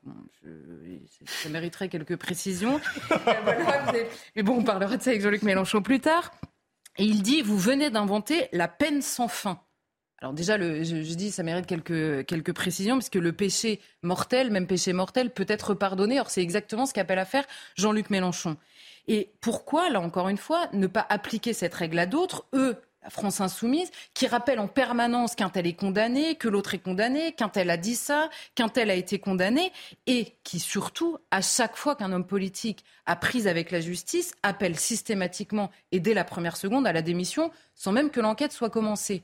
ça mériterait quelques précisions. [laughs] mais bon, on parlera de ça avec Jean-Luc Mélenchon plus tard. Et il dit vous venez d'inventer la peine sans fin. Alors déjà, le, je, dis, ça mérite quelques, quelques précisions, parce que le péché mortel, même péché mortel, peut être pardonné. Or, c'est exactement ce qu'appelle à faire Jean-Luc Mélenchon. Et pourquoi, là encore une fois, ne pas appliquer cette règle à d'autres Eux, la France insoumise, qui rappelle en permanence qu'un tel est condamné, que l'autre est condamné, qu'un tel a dit ça, qu'un tel a été condamné, et qui surtout, à chaque fois qu'un homme politique a prise avec la justice, appelle systématiquement et dès la première seconde à la démission, sans même que l'enquête soit commencée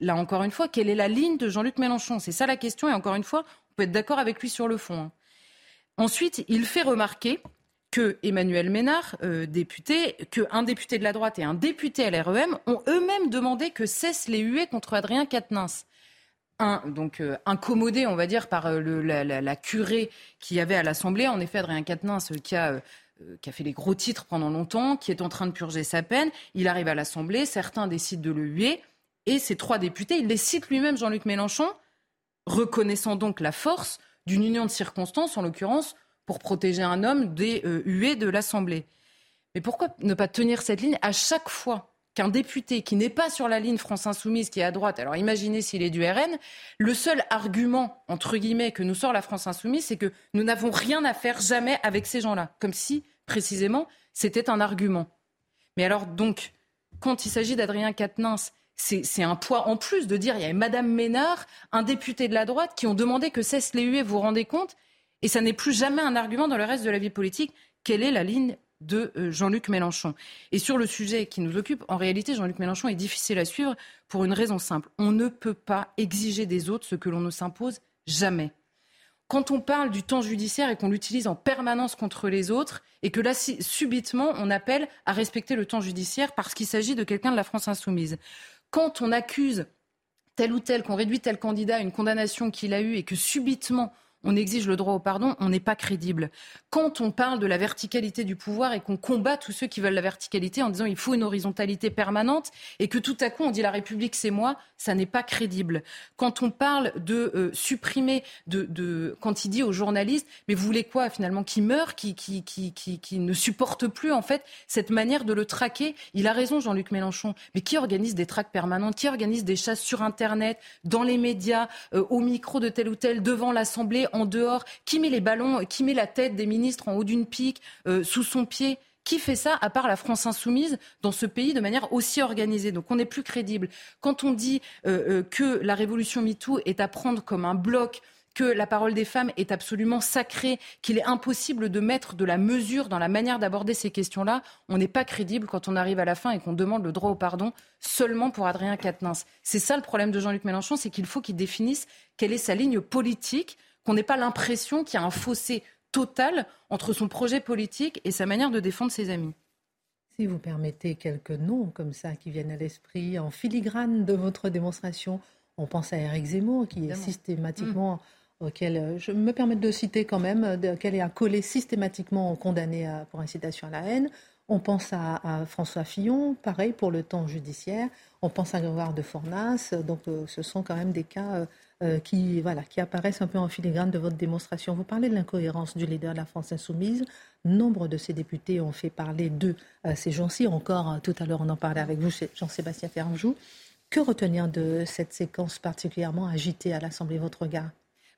là encore une fois, quelle est la ligne de Jean-Luc Mélenchon? C'est ça la question, et encore une fois, on peut être d'accord avec lui sur le fond. Hein. Ensuite, il fait remarquer que Emmanuel Ménard, euh, député, qu'un député de la droite et un député LREM ont eux-mêmes demandé que cessent les huées contre Adrien Quatennens. Un, donc euh, incommodé, on va dire, par euh, la, curée qu'il y avait à l'Assemblée. En effet, Adrien Quatennens, qui a qui a fait les gros titres pendant longtemps, qui est en train de purger sa peine. Il arrive à l'Assemblée, certains décident de le huer. Et ces trois députés, il les cite lui-même, Jean-Luc Mélenchon, reconnaissant donc la force d'une union de circonstances, en l'occurrence, pour protéger un homme des euh, huées de l'Assemblée. Mais pourquoi ne pas tenir cette ligne à chaque fois qu'un député qui n'est pas sur la ligne France Insoumise, qui est à droite, alors imaginez s'il est du RN, le seul argument, entre guillemets, que nous sort la France Insoumise, c'est que nous n'avons rien à faire jamais avec ces gens-là. Comme si, précisément, c'était un argument. Mais alors, donc, quand il s'agit d'Adrien Quatennens, c'est un poids en plus de dire il y a Madame Ménard, un député de la droite, qui ont demandé que cesse les huées, vous vous rendez compte? Et ça n'est plus jamais un argument dans le reste de la vie politique. Quelle est la ligne de euh, Jean-Luc Mélenchon? Et sur le sujet qui nous occupe, en réalité, Jean-Luc Mélenchon est difficile à suivre pour une raison simple. On ne peut pas exiger des autres ce que l'on ne s'impose jamais quand on parle du temps judiciaire et qu'on l'utilise en permanence contre les autres, et que là, subitement, on appelle à respecter le temps judiciaire parce qu'il s'agit de quelqu'un de la France insoumise quand on accuse tel ou tel, qu'on réduit tel candidat à une condamnation qu'il a eue et que subitement on exige le droit au pardon, on n'est pas crédible. Quand on parle de la verticalité du pouvoir et qu'on combat tous ceux qui veulent la verticalité en disant il faut une horizontalité permanente et que tout à coup on dit la République c'est moi, ça n'est pas crédible. Quand on parle de euh, supprimer, de, quand il dit aux journalistes mais vous voulez quoi finalement qui meurt, qui, qui, qui, qui, ne supporte plus en fait cette manière de le traquer, il a raison Jean-Luc Mélenchon. Mais qui organise des traques permanentes, qui organise des chasses sur Internet, dans les médias, euh, au micro de tel ou tel, devant l'Assemblée en dehors Qui met les ballons, qui met la tête des ministres en haut d'une pique, euh, sous son pied qui fait ça à part la France insoumise dans ce pays de manière aussi organisée? Donc on n'est plus crédible. Quand on dit euh, euh, que la révolution MeToo est à prendre comme un bloc que la parole des femmes est absolument sacrée, qu'il est impossible de mettre de la mesure dans la manière d'aborder ces questions-là, on n'est pas crédible quand on arrive à la fin et qu'on demande le droit au pardon seulement pour Adrien Quatennens. C'est ça le problème de Jean-Luc Mélenchon, c'est qu'il faut qu'il définisse quelle est sa ligne politique, qu'on n'ait pas l'impression qu'il y a un fossé total entre son projet politique et sa manière de défendre ses amis. Si vous permettez quelques noms comme ça qui viennent à l'esprit en filigrane de votre démonstration, on pense à Eric Zemmour qui est systématiquement, mm. auquel euh, je me permets de citer quand même, euh, qu'elle est collé systématiquement condamné pour incitation à la haine. On pense à, François Fillon, pareil pour le temps judiciaire. On pense à Grégoire de Fornas. Donc, euh, ce sont quand même des cas euh, qui, voilà, qui apparaissent un peu en filigrane de votre démonstration. Vous parlez de l'incohérence du leader de la France insoumise. Nombre de ces députés ont fait parler d'eux euh, ces jours-ci. Encore euh, tout à l'heure, on en parlait avec vous, Jean-Sébastien Ferranjou. Que retenir de cette séquence particulièrement agitée à l'Assemblée, votre regard?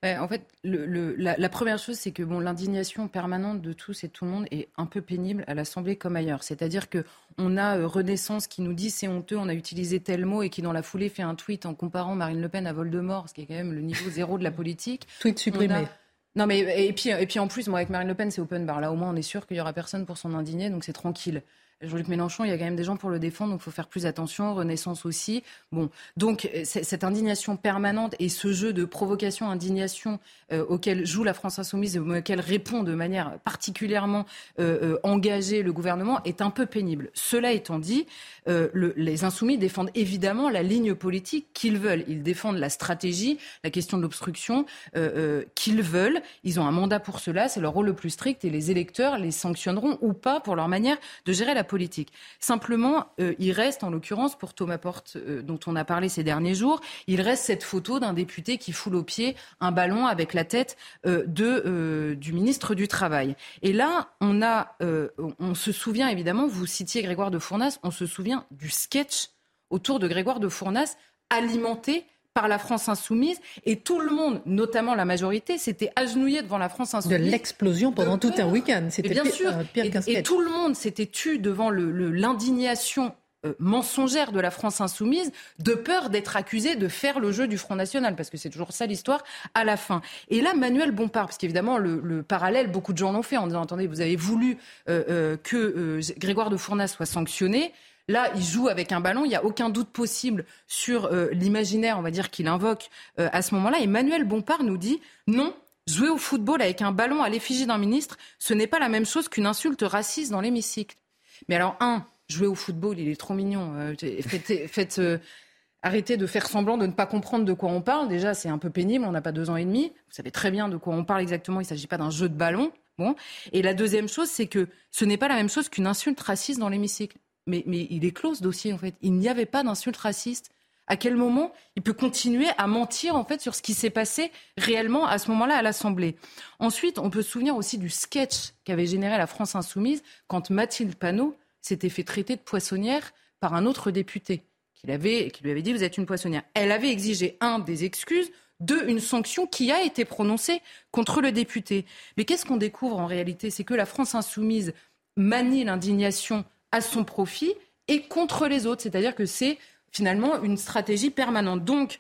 En fait, la, première chose, c'est que bon, l'indignation permanente de tous et tout le monde est un peu pénible à l'Assemblée comme ailleurs. C'est-à-dire que on a euh, Renaissance qui nous dit c'est honteux, on a utilisé tel mot et qui dans la foulée fait un tweet en comparant Marine Le Pen à Voldemort, ce qui est quand même le niveau zéro de la politique. [laughs] tweet supprimé. Non mais et puis et puis en plus moi avec Marine Le Pen c'est open bar là au moins on est sûr qu'il y aura personne pour s'en indigner donc c'est tranquille. Jean-Luc Mélenchon, il y a quand même des gens pour le défendre, donc il faut faire plus attention. Renaissance aussi. Bon, donc cette indignation permanente et ce jeu de provocation, indignation euh, auquel joue la France insoumise et auquel répond de manière particulièrement euh, euh, engagée le gouvernement est un peu pénible. Cela étant dit, les insoumis défendent évidemment la ligne politique qu'ils veulent. Ils défendent la stratégie, la question de l'obstruction qu'ils veulent. Ils ont un mandat pour cela, c'est leur rôle le plus strict et les électeurs les sanctionneront ou pas pour leur manière de gérer la Simplement, euh, il reste, en l'occurrence, pour Thomas Porte, euh, dont on a parlé ces derniers jours, il reste cette photo d'un député qui foule au pied un ballon avec la tête euh, de, du ministre du Travail. Et là, on, a, on se souvient évidemment, vous citiez Grégoire de Fournas, on se souvient du sketch autour de Grégoire de Fournas alimenté par la France insoumise et tout le monde, notamment la majorité, s'était agenouillé devant la France insoumise. De l'explosion pendant tout un week-end. C'était bien sûr. et, tout le monde s'était tu devant l'indignation le, euh, mensongère de la France insoumise, de peur d'être accusé de faire le jeu du Front National, parce que c'est toujours ça l'histoire à la fin. Et là, Manuel Bompard, parce qu'évidemment, le, parallèle, beaucoup de gens l'ont fait en disant, attendez, vous avez voulu euh, euh, que Grégoire de Fournas soit sanctionné. Là, il joue avec un ballon. Il n'y a aucun doute possible sur euh, l'imaginaire, on va dire, qu'il invoque euh, à ce moment-là. Emmanuel Bompard nous dit non. Jouer au football avec un ballon à l'effigie d'un ministre, ce n'est pas la même chose qu'une insulte raciste dans l'hémicycle. Mais alors, un, jouer au football, il est trop mignon. Euh, arrêtez de faire semblant de ne pas comprendre de quoi on parle. Déjà, c'est un peu pénible, on n'a pas deux ans et demi. Vous savez très bien de quoi on parle exactement, il ne s'agit pas d'un jeu de ballon. Bon. Et la deuxième chose, c'est que ce n'est pas la même chose qu'une insulte raciste dans l'hémicycle mais, il est clos ce dossier en fait. Il n'y avait pas d'insulte raciste. À quel moment il peut continuer à mentir en fait sur ce qui s'est passé réellement à ce moment-là à l'Assemblée? Ensuite, on peut se souvenir aussi du sketch qu'avait généré la France insoumise quand Mathilde Panot s'était fait traiter de poissonnière par un autre député qui, qui lui avait dit vous êtes une poissonnière. Elle avait exigé un des excuses, deux une sanction qui a été prononcée contre le député. Mais qu'est-ce qu'on découvre en réalité? C'est que la France insoumise manie l'indignation à son profit et contre les autres. C'est-à-dire que c'est finalement une stratégie permanente. Donc,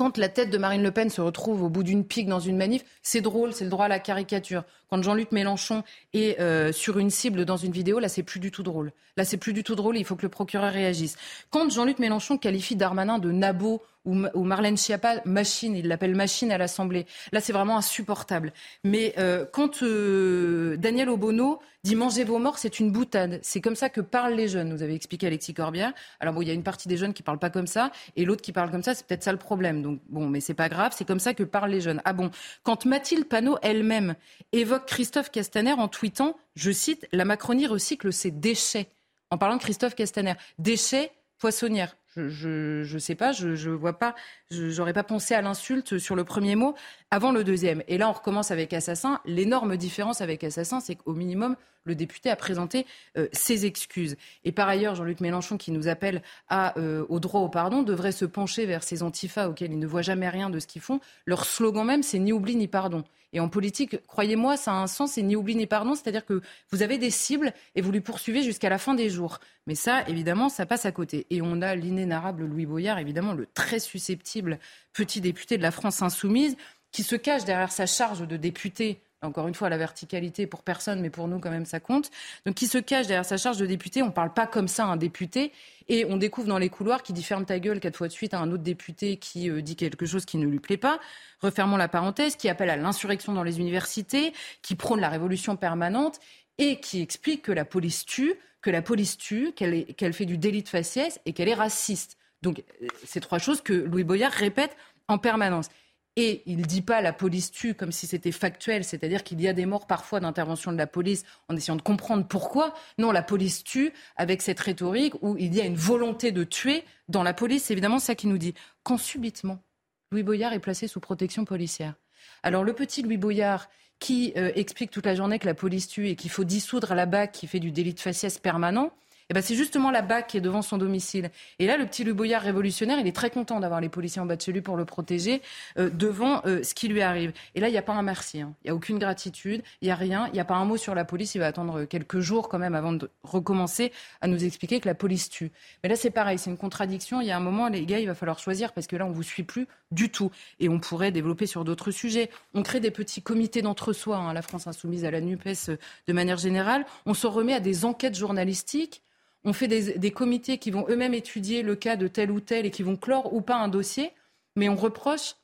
quand la tête de Marine Le Pen se retrouve au bout d'une pique dans une manif, c'est drôle, c'est le droit à la caricature. Quand Jean-Luc Mélenchon est euh, sur une cible dans une vidéo, là, c'est plus du tout drôle. Là, c'est plus du tout drôle, il faut que le procureur réagisse. Quand Jean-Luc Mélenchon qualifie Darmanin de nabo ou, Marlène Schiappa, machine, il l'appelle machine à l'Assemblée. Là, c'est vraiment insupportable. Mais euh, quand euh, Daniel Obono dit mangez vos morts, c'est une boutade. C'est comme ça que parlent les jeunes, nous avait expliqué Alexis Corbière. Alors bon, il y a une partie des jeunes qui parlent pas comme ça, et l'autre qui parle comme ça, c'est peut-être ça le problème. Donc bon, mais c'est pas grave, c'est comme ça que parlent les jeunes. Ah bon, quand Mathilde Panot elle-même évoque Christophe Castaner en tweetant, je cite, la Macronie recycle ses déchets. En parlant de Christophe Castaner, déchets poissonnières. Je ne sais pas, je, je vois pas, j'aurais pas pensé à l'insulte sur le premier mot avant le deuxième. Et là, on recommence avec assassin. L'énorme différence avec assassin, c'est qu'au minimum, le député a présenté euh, ses excuses. Et par ailleurs, Jean-Luc Mélenchon, qui nous appelle euh, au droit au pardon, devrait se pencher vers ces antifas auxquels il ne voit jamais rien de ce qu'ils font. Leur slogan même, c'est ni oubli ni pardon. Et en politique, croyez-moi, ça a un sens, c'est ni oubli ni pardon, c'est-à-dire que vous avez des cibles et vous les poursuivez jusqu'à la fin des jours. Mais ça, évidemment, ça passe à côté. Et on a l'inénarrable Louis Boyard, évidemment, le très susceptible petit député de la France insoumise qui se cache derrière sa charge de député encore une fois, la verticalité pour personne, mais pour nous quand même ça compte. Donc qui se cache derrière sa charge de député, on ne parle pas comme ça à un député, et on découvre dans les couloirs qui dit ferme ta gueule quatre fois de suite à un autre député qui euh, dit quelque chose qui ne lui plaît pas. Refermons la parenthèse, qui appelle à l'insurrection dans les universités, qui prône la révolution permanente et qui explique que la police tue, que la police tue, qu'elle fait du délit de faciès et qu'elle est raciste. Donc, euh, c'est trois choses que Louis Boyard répète en permanence. Et il ne dit pas la police tue comme si c'était factuel, c'est-à-dire qu'il y a des morts parfois d'intervention de la police en essayant de comprendre pourquoi. Non, la police tue avec cette rhétorique où il y a une volonté de tuer dans la police. C'est évidemment ça qui nous dit. Quand subitement, Louis Boyard est placé sous protection policière. Alors le petit Louis Boyard qui euh, explique toute la journée que la police tue et qu'il faut dissoudre la BAC qui fait du délit de faciès permanent, eh ben, c'est justement la BAC qui est devant son domicile. Et là, le petit Boyard révolutionnaire, il est très content d'avoir les policiers en bas de chez lui pour le protéger euh, devant euh, ce qui lui arrive. Et là, il n'y a pas un merci, hein. il n'y a aucune gratitude, il n'y a rien, il n'y a pas un mot sur la police. Il va attendre quelques jours quand même avant de recommencer à nous expliquer que la police tue. Mais là, c'est pareil, c'est une contradiction. Il y a un moment, les gars, il va falloir choisir parce que là, on vous suit plus du tout. Et on pourrait développer sur d'autres sujets. On crée des petits comités d'entre-soi, hein, la France insoumise à la NUPES euh, de manière générale. On se remet à des enquêtes journalistiques on fait des, comités qui vont eux-mêmes étudier le cas de tel ou tel et qui vont clore ou pas un dossier, mais on reproche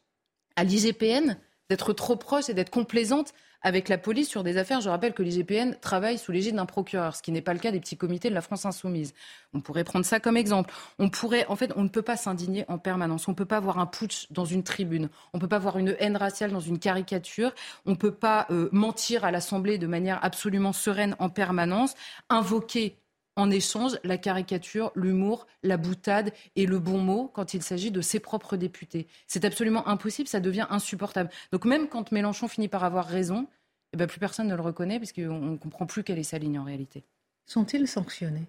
à l'IGPN d'être trop proche et d'être complaisante avec la police sur des affaires. Je rappelle que l'IGPN travaille sous l'égide d'un procureur, ce qui n'est pas le cas des petits comités de la France insoumise. On pourrait prendre ça comme exemple. On pourrait, en fait, on ne peut pas s'indigner en permanence. On ne peut pas avoir un putsch dans une tribune. On ne peut pas avoir une haine raciale dans une caricature. On ne peut pas euh, mentir à l'Assemblée de manière absolument sereine en permanence. Invoquer en échange la caricature, l'humour, la boutade et le bon mot quand il s'agit de ses propres députés. C'est absolument impossible, ça devient insupportable. Donc même quand Mélenchon finit par avoir raison, eh ben plus personne ne le reconnaît puisqu'on ne comprend plus quelle est sa ligne en réalité. Sont-ils sanctionnés?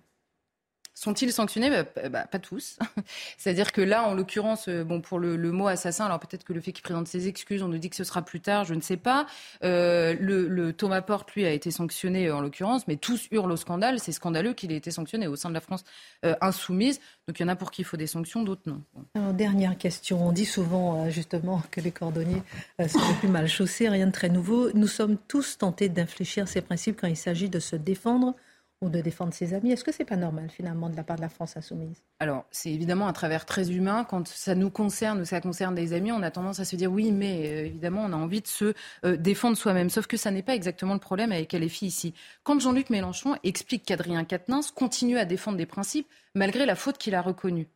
Sont-ils sanctionnés bah, bah, Pas tous. [laughs] C'est-à-dire que là, en l'occurrence, euh, bon, pour le, mot assassin, alors peut-être que le fait qu'il présente ses excuses, on nous dit que ce sera plus tard, je ne sais pas. Euh, le, Thomas Porte, lui, a été sanctionné en l'occurrence, mais tous hurlent au scandale. C'est scandaleux qu'il ait été sanctionné au sein de la France euh, insoumise. Donc il y en a pour qui il faut des sanctions, d'autres non. dernière question. On dit souvent justement que les cordonniers sont les plus mal chaussés, rien de très nouveau. Nous sommes tous tentés d'infléchir ces principes quand il s'agit de se défendre ou de défendre ses amis. Est-ce que c'est pas normal finalement de la part de la France insoumise? Alors c'est évidemment un travers très humain. Quand ça nous concerne ou ça concerne des amis, on a tendance à se dire oui, mais euh, évidemment on a envie de se euh, défendre soi-même. Sauf que ça n'est pas exactement le problème avec LFI ici. Quand Jean-Luc Mélenchon explique qu'Adrien Quatennens continue à défendre des principes malgré la faute qu'il a reconnue.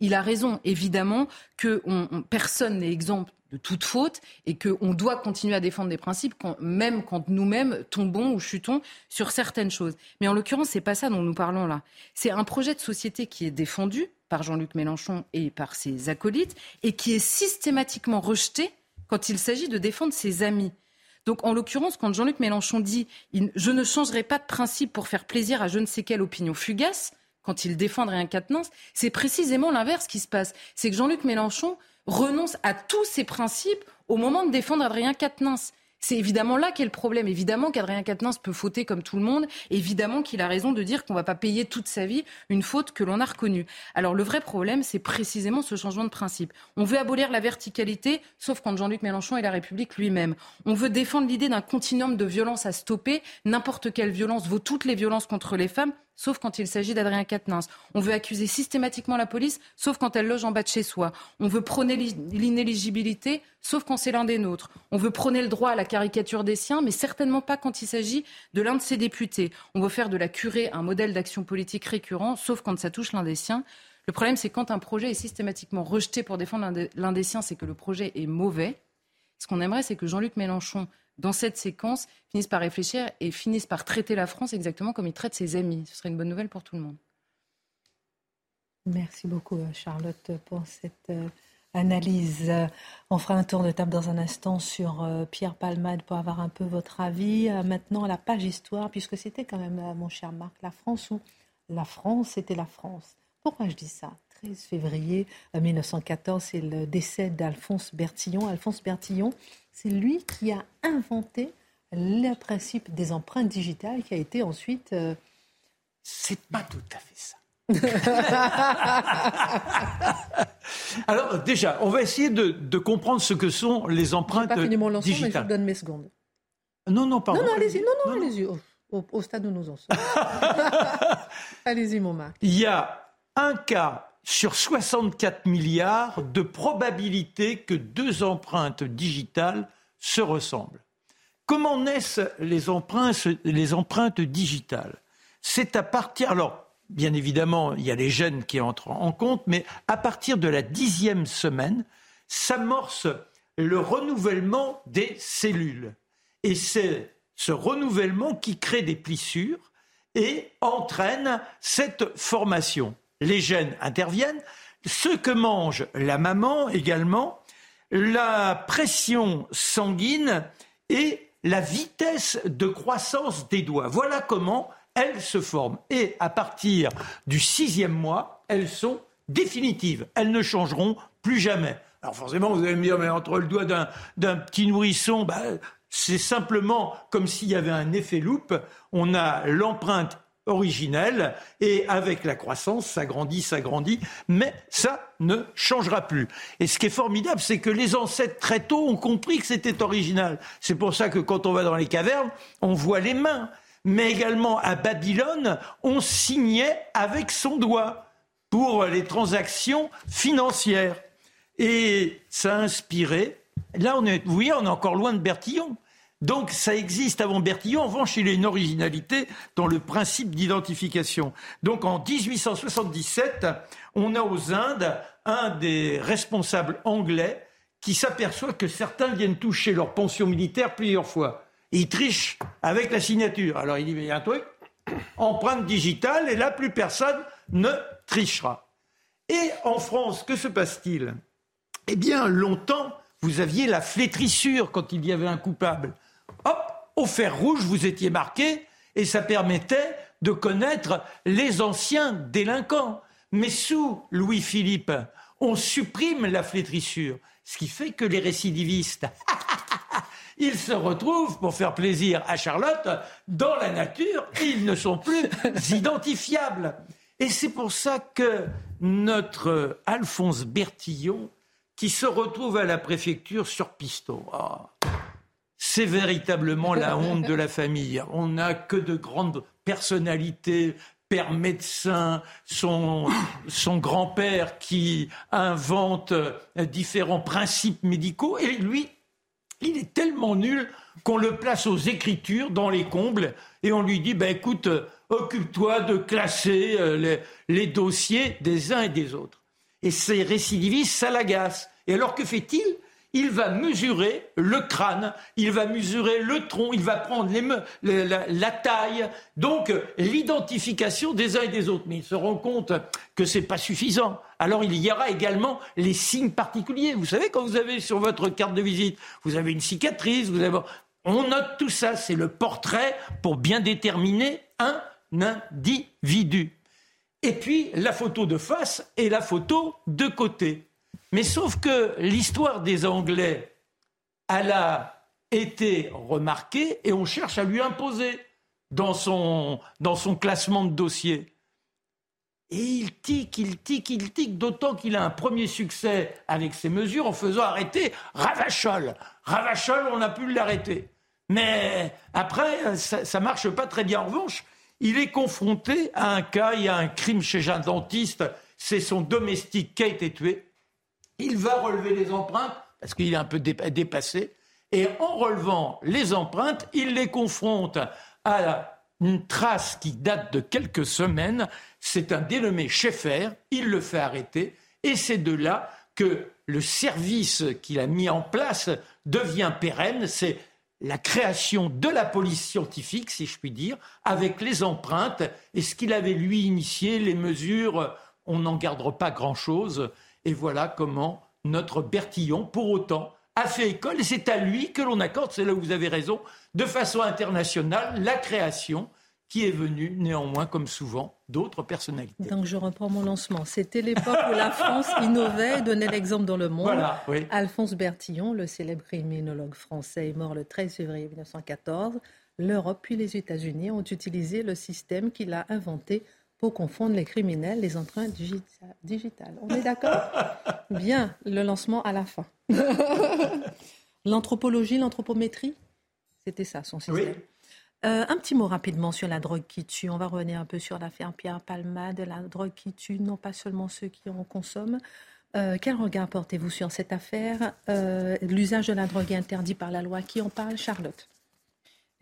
Il a raison, évidemment, que personne n'est exempt de toute faute et qu'on doit continuer à défendre des principes, même quand nous-mêmes tombons ou chutons sur certaines choses. Mais en l'occurrence, c'est pas ça dont nous parlons là. C'est un projet de société qui est défendu par Jean-Luc Mélenchon et par ses acolytes et qui est systématiquement rejeté quand il s'agit de défendre ses amis. Donc, en l'occurrence, quand Jean-Luc Mélenchon dit Je ne changerai pas de principe pour faire plaisir à je ne sais quelle opinion fugace, quand il défend Rien Quatennens, c'est précisément l'inverse qui se passe. C'est que Jean-Luc Mélenchon renonce à tous ses principes au moment de défendre Adrien Quatennens. C'est évidemment là qu'est le problème. Évidemment qu'Adrien Quatennens peut fauter comme tout le monde. Évidemment qu'il a raison de dire qu'on ne va pas payer toute sa vie une faute que l'on a reconnue. Alors le vrai problème, c'est précisément ce changement de principe. On veut abolir la verticalité, sauf quand Jean-Luc Mélenchon est la République lui-même. On veut défendre l'idée d'un continuum de violence à stopper. N'importe quelle violence vaut toutes les violences contre les femmes sauf quand il s'agit d'Adrien Quatennens. On veut accuser systématiquement la police, sauf quand elle loge en bas de chez soi. On veut prôner l'inéligibilité, sauf quand c'est l'un des nôtres. On veut prôner le droit à la caricature des siens, mais certainement pas quand il s'agit de l'un de ses députés. On veut faire de la curée un modèle d'action politique récurrent, sauf quand ça touche l'un des siens. Le problème, c'est quand un projet est systématiquement rejeté pour défendre l'un des siens, c'est que le projet est mauvais. Ce qu'on aimerait, c'est que Jean-Luc Mélenchon dans cette séquence, finissent par réfléchir et finissent par traiter la France exactement comme il traite ses amis. Ce serait une bonne nouvelle pour tout le monde. Merci beaucoup, euh, Charlotte, pour cette euh, analyse. On fera un tour de table dans un instant sur euh, Pierre Palmade pour avoir un peu votre avis. Maintenant, la page histoire, puisque c'était quand même, mon cher Marc, la France où la France c'était la France. Pourquoi je dis ça? 13 février 1914, c'est le décès d'Alphonse Bertillon. Alphonse Bertillon, c'est lui qui a inventé le principe des empreintes digitales qui a été ensuite. C'est pas tout à fait ça. [laughs] Alors déjà, on va essayer de, comprendre ce que sont les empreintes pas mon digitales. Mais je vous donne mes secondes. Non, non, pardon. Non, non, allez-y. Non, non, allez-y. Au, stade où nous en sommes. [laughs] allez-y, mon Marc. Il y a un cas sur 64 milliards de probabilité que deux empreintes digitales se ressemblent. Comment naissent les empreintes, les empreintes digitales? C'est à partir. Alors, bien évidemment, il y a les gènes qui entrent en compte, mais à partir de la dixième semaine, s'amorce le renouvellement des cellules. Et c'est ce renouvellement qui crée des plissures et entraîne cette formation. Les gènes interviennent, ce que mange la maman également, la pression sanguine et la vitesse de croissance des doigts. Voilà comment elles se forment. Et à partir du sixième mois, elles sont définitives. Elles ne changeront plus jamais. Alors forcément, vous allez me dire, mais entre le doigt d'un petit nourrisson, bah, c'est simplement comme s'il y avait un effet loupe. On a l'empreinte originelle et avec la croissance, ça grandit, ça grandit, mais ça ne changera plus. Et ce qui est formidable, c'est que les ancêtres très tôt ont compris que c'était original. C'est pour ça que quand on va dans les cavernes, on voit les mains. Mais également à Babylone, on signait avec son doigt pour les transactions financières. Et ça a inspiré. Là, on est, vous voyez, on est encore loin de Bertillon. Donc ça existe avant Bertillon. En revanche, il a une originalité dans le principe d'identification. Donc en 1877, on a aux Indes un des responsables anglais qui s'aperçoit que certains viennent toucher leur pension militaire plusieurs fois. Et il triche avec la signature. Alors il dit, mais il y a un truc, empreinte digitale, et là, plus personne ne trichera. Et en France, que se passe-t-il? Eh bien, longtemps, vous aviez la flétrissure quand il y avait un coupable au fer rouge, vous étiez marqué, et ça permettait de connaître les anciens délinquants. Mais sous Louis-Philippe, on supprime la flétrissure, ce qui fait que les récidivistes, [laughs] ils se retrouvent, pour faire plaisir à Charlotte, dans la nature, et ils ne sont plus [laughs] identifiables. Et c'est pour ça que notre Alphonse Bertillon, qui se retrouve à la préfecture sur piston, ah, c'est véritablement la honte de la famille. On n'a que de grandes personnalités, père médecin, son, son grand-père qui invente différents principes médicaux, et lui, il est tellement nul qu'on le place aux écritures dans les combles et on lui dit ben écoute, occupe-toi de classer euh, les, les, dossiers des uns et des autres. Et ces récidivistes, ça l'agace. Et alors que fait-il? Il va mesurer le crâne, il va mesurer le tronc, il va prendre la, taille, donc l'identification des uns et des autres. Mais il se rend compte que ce n'est pas suffisant. Alors il y aura également les signes particuliers. Vous savez, quand vous avez sur votre carte de visite, vous avez une cicatrice, vous avez... On note tout ça, c'est le portrait pour bien déterminer un individu. Et puis la photo de face et la photo de côté. Mais sauf que l'histoire des Anglais, elle a été remarquée et on cherche à lui imposer dans son, classement de dossiers. Et il tique, il tique, il tique, d'autant qu'il a un premier succès avec ses mesures en faisant arrêter Ravachol. Ravachol, on a pu l'arrêter. Mais après, ça ne marche pas très bien. En revanche, il est confronté à un cas, il y a un crime chez un dentiste, c'est son domestique qui a été tué. Il va relever les empreintes parce qu'il est un peu dépassé. Et en relevant les empreintes, il les confronte à une trace qui date de quelques semaines. C'est un dénommé Schaeffer. Il le fait arrêter. Et c'est de là que le service qu'il a mis en place devient pérenne. C'est la création de la police scientifique, si je puis dire, avec les empreintes. Et ce qu'il avait lui initié, les mesures, on n'en gardera pas grand-chose. Et voilà comment notre Bertillon, pour autant, a fait école. Et c'est à lui que l'on accorde, c'est là où vous avez raison, de façon internationale, la création qui est venue néanmoins, comme souvent, d'autres personnalités. Donc je reprends mon lancement. C'était l'époque où la France [laughs] innovait et donnait l'exemple dans le monde. Voilà, Alphonse Bertillon, le célèbre criminologue français, est mort le 13 février 1914. L'Europe puis les États-Unis ont utilisé le système qu'il a inventé faut confondre les criminels, les empreintes digitales. On est d'accord? [laughs] Bien, le lancement à la fin. [laughs] L'anthropologie, l'anthropométrie, c'était ça son système. Euh, un petit mot rapidement sur la drogue qui tue. On va revenir un peu sur l'affaire Pierre Palmade, la drogue qui tue, non pas seulement ceux qui en consomment. Euh, quel regard portez-vous sur cette affaire? Euh, L'usage de la drogue est interdit par la loi. Qui en parle? Charlotte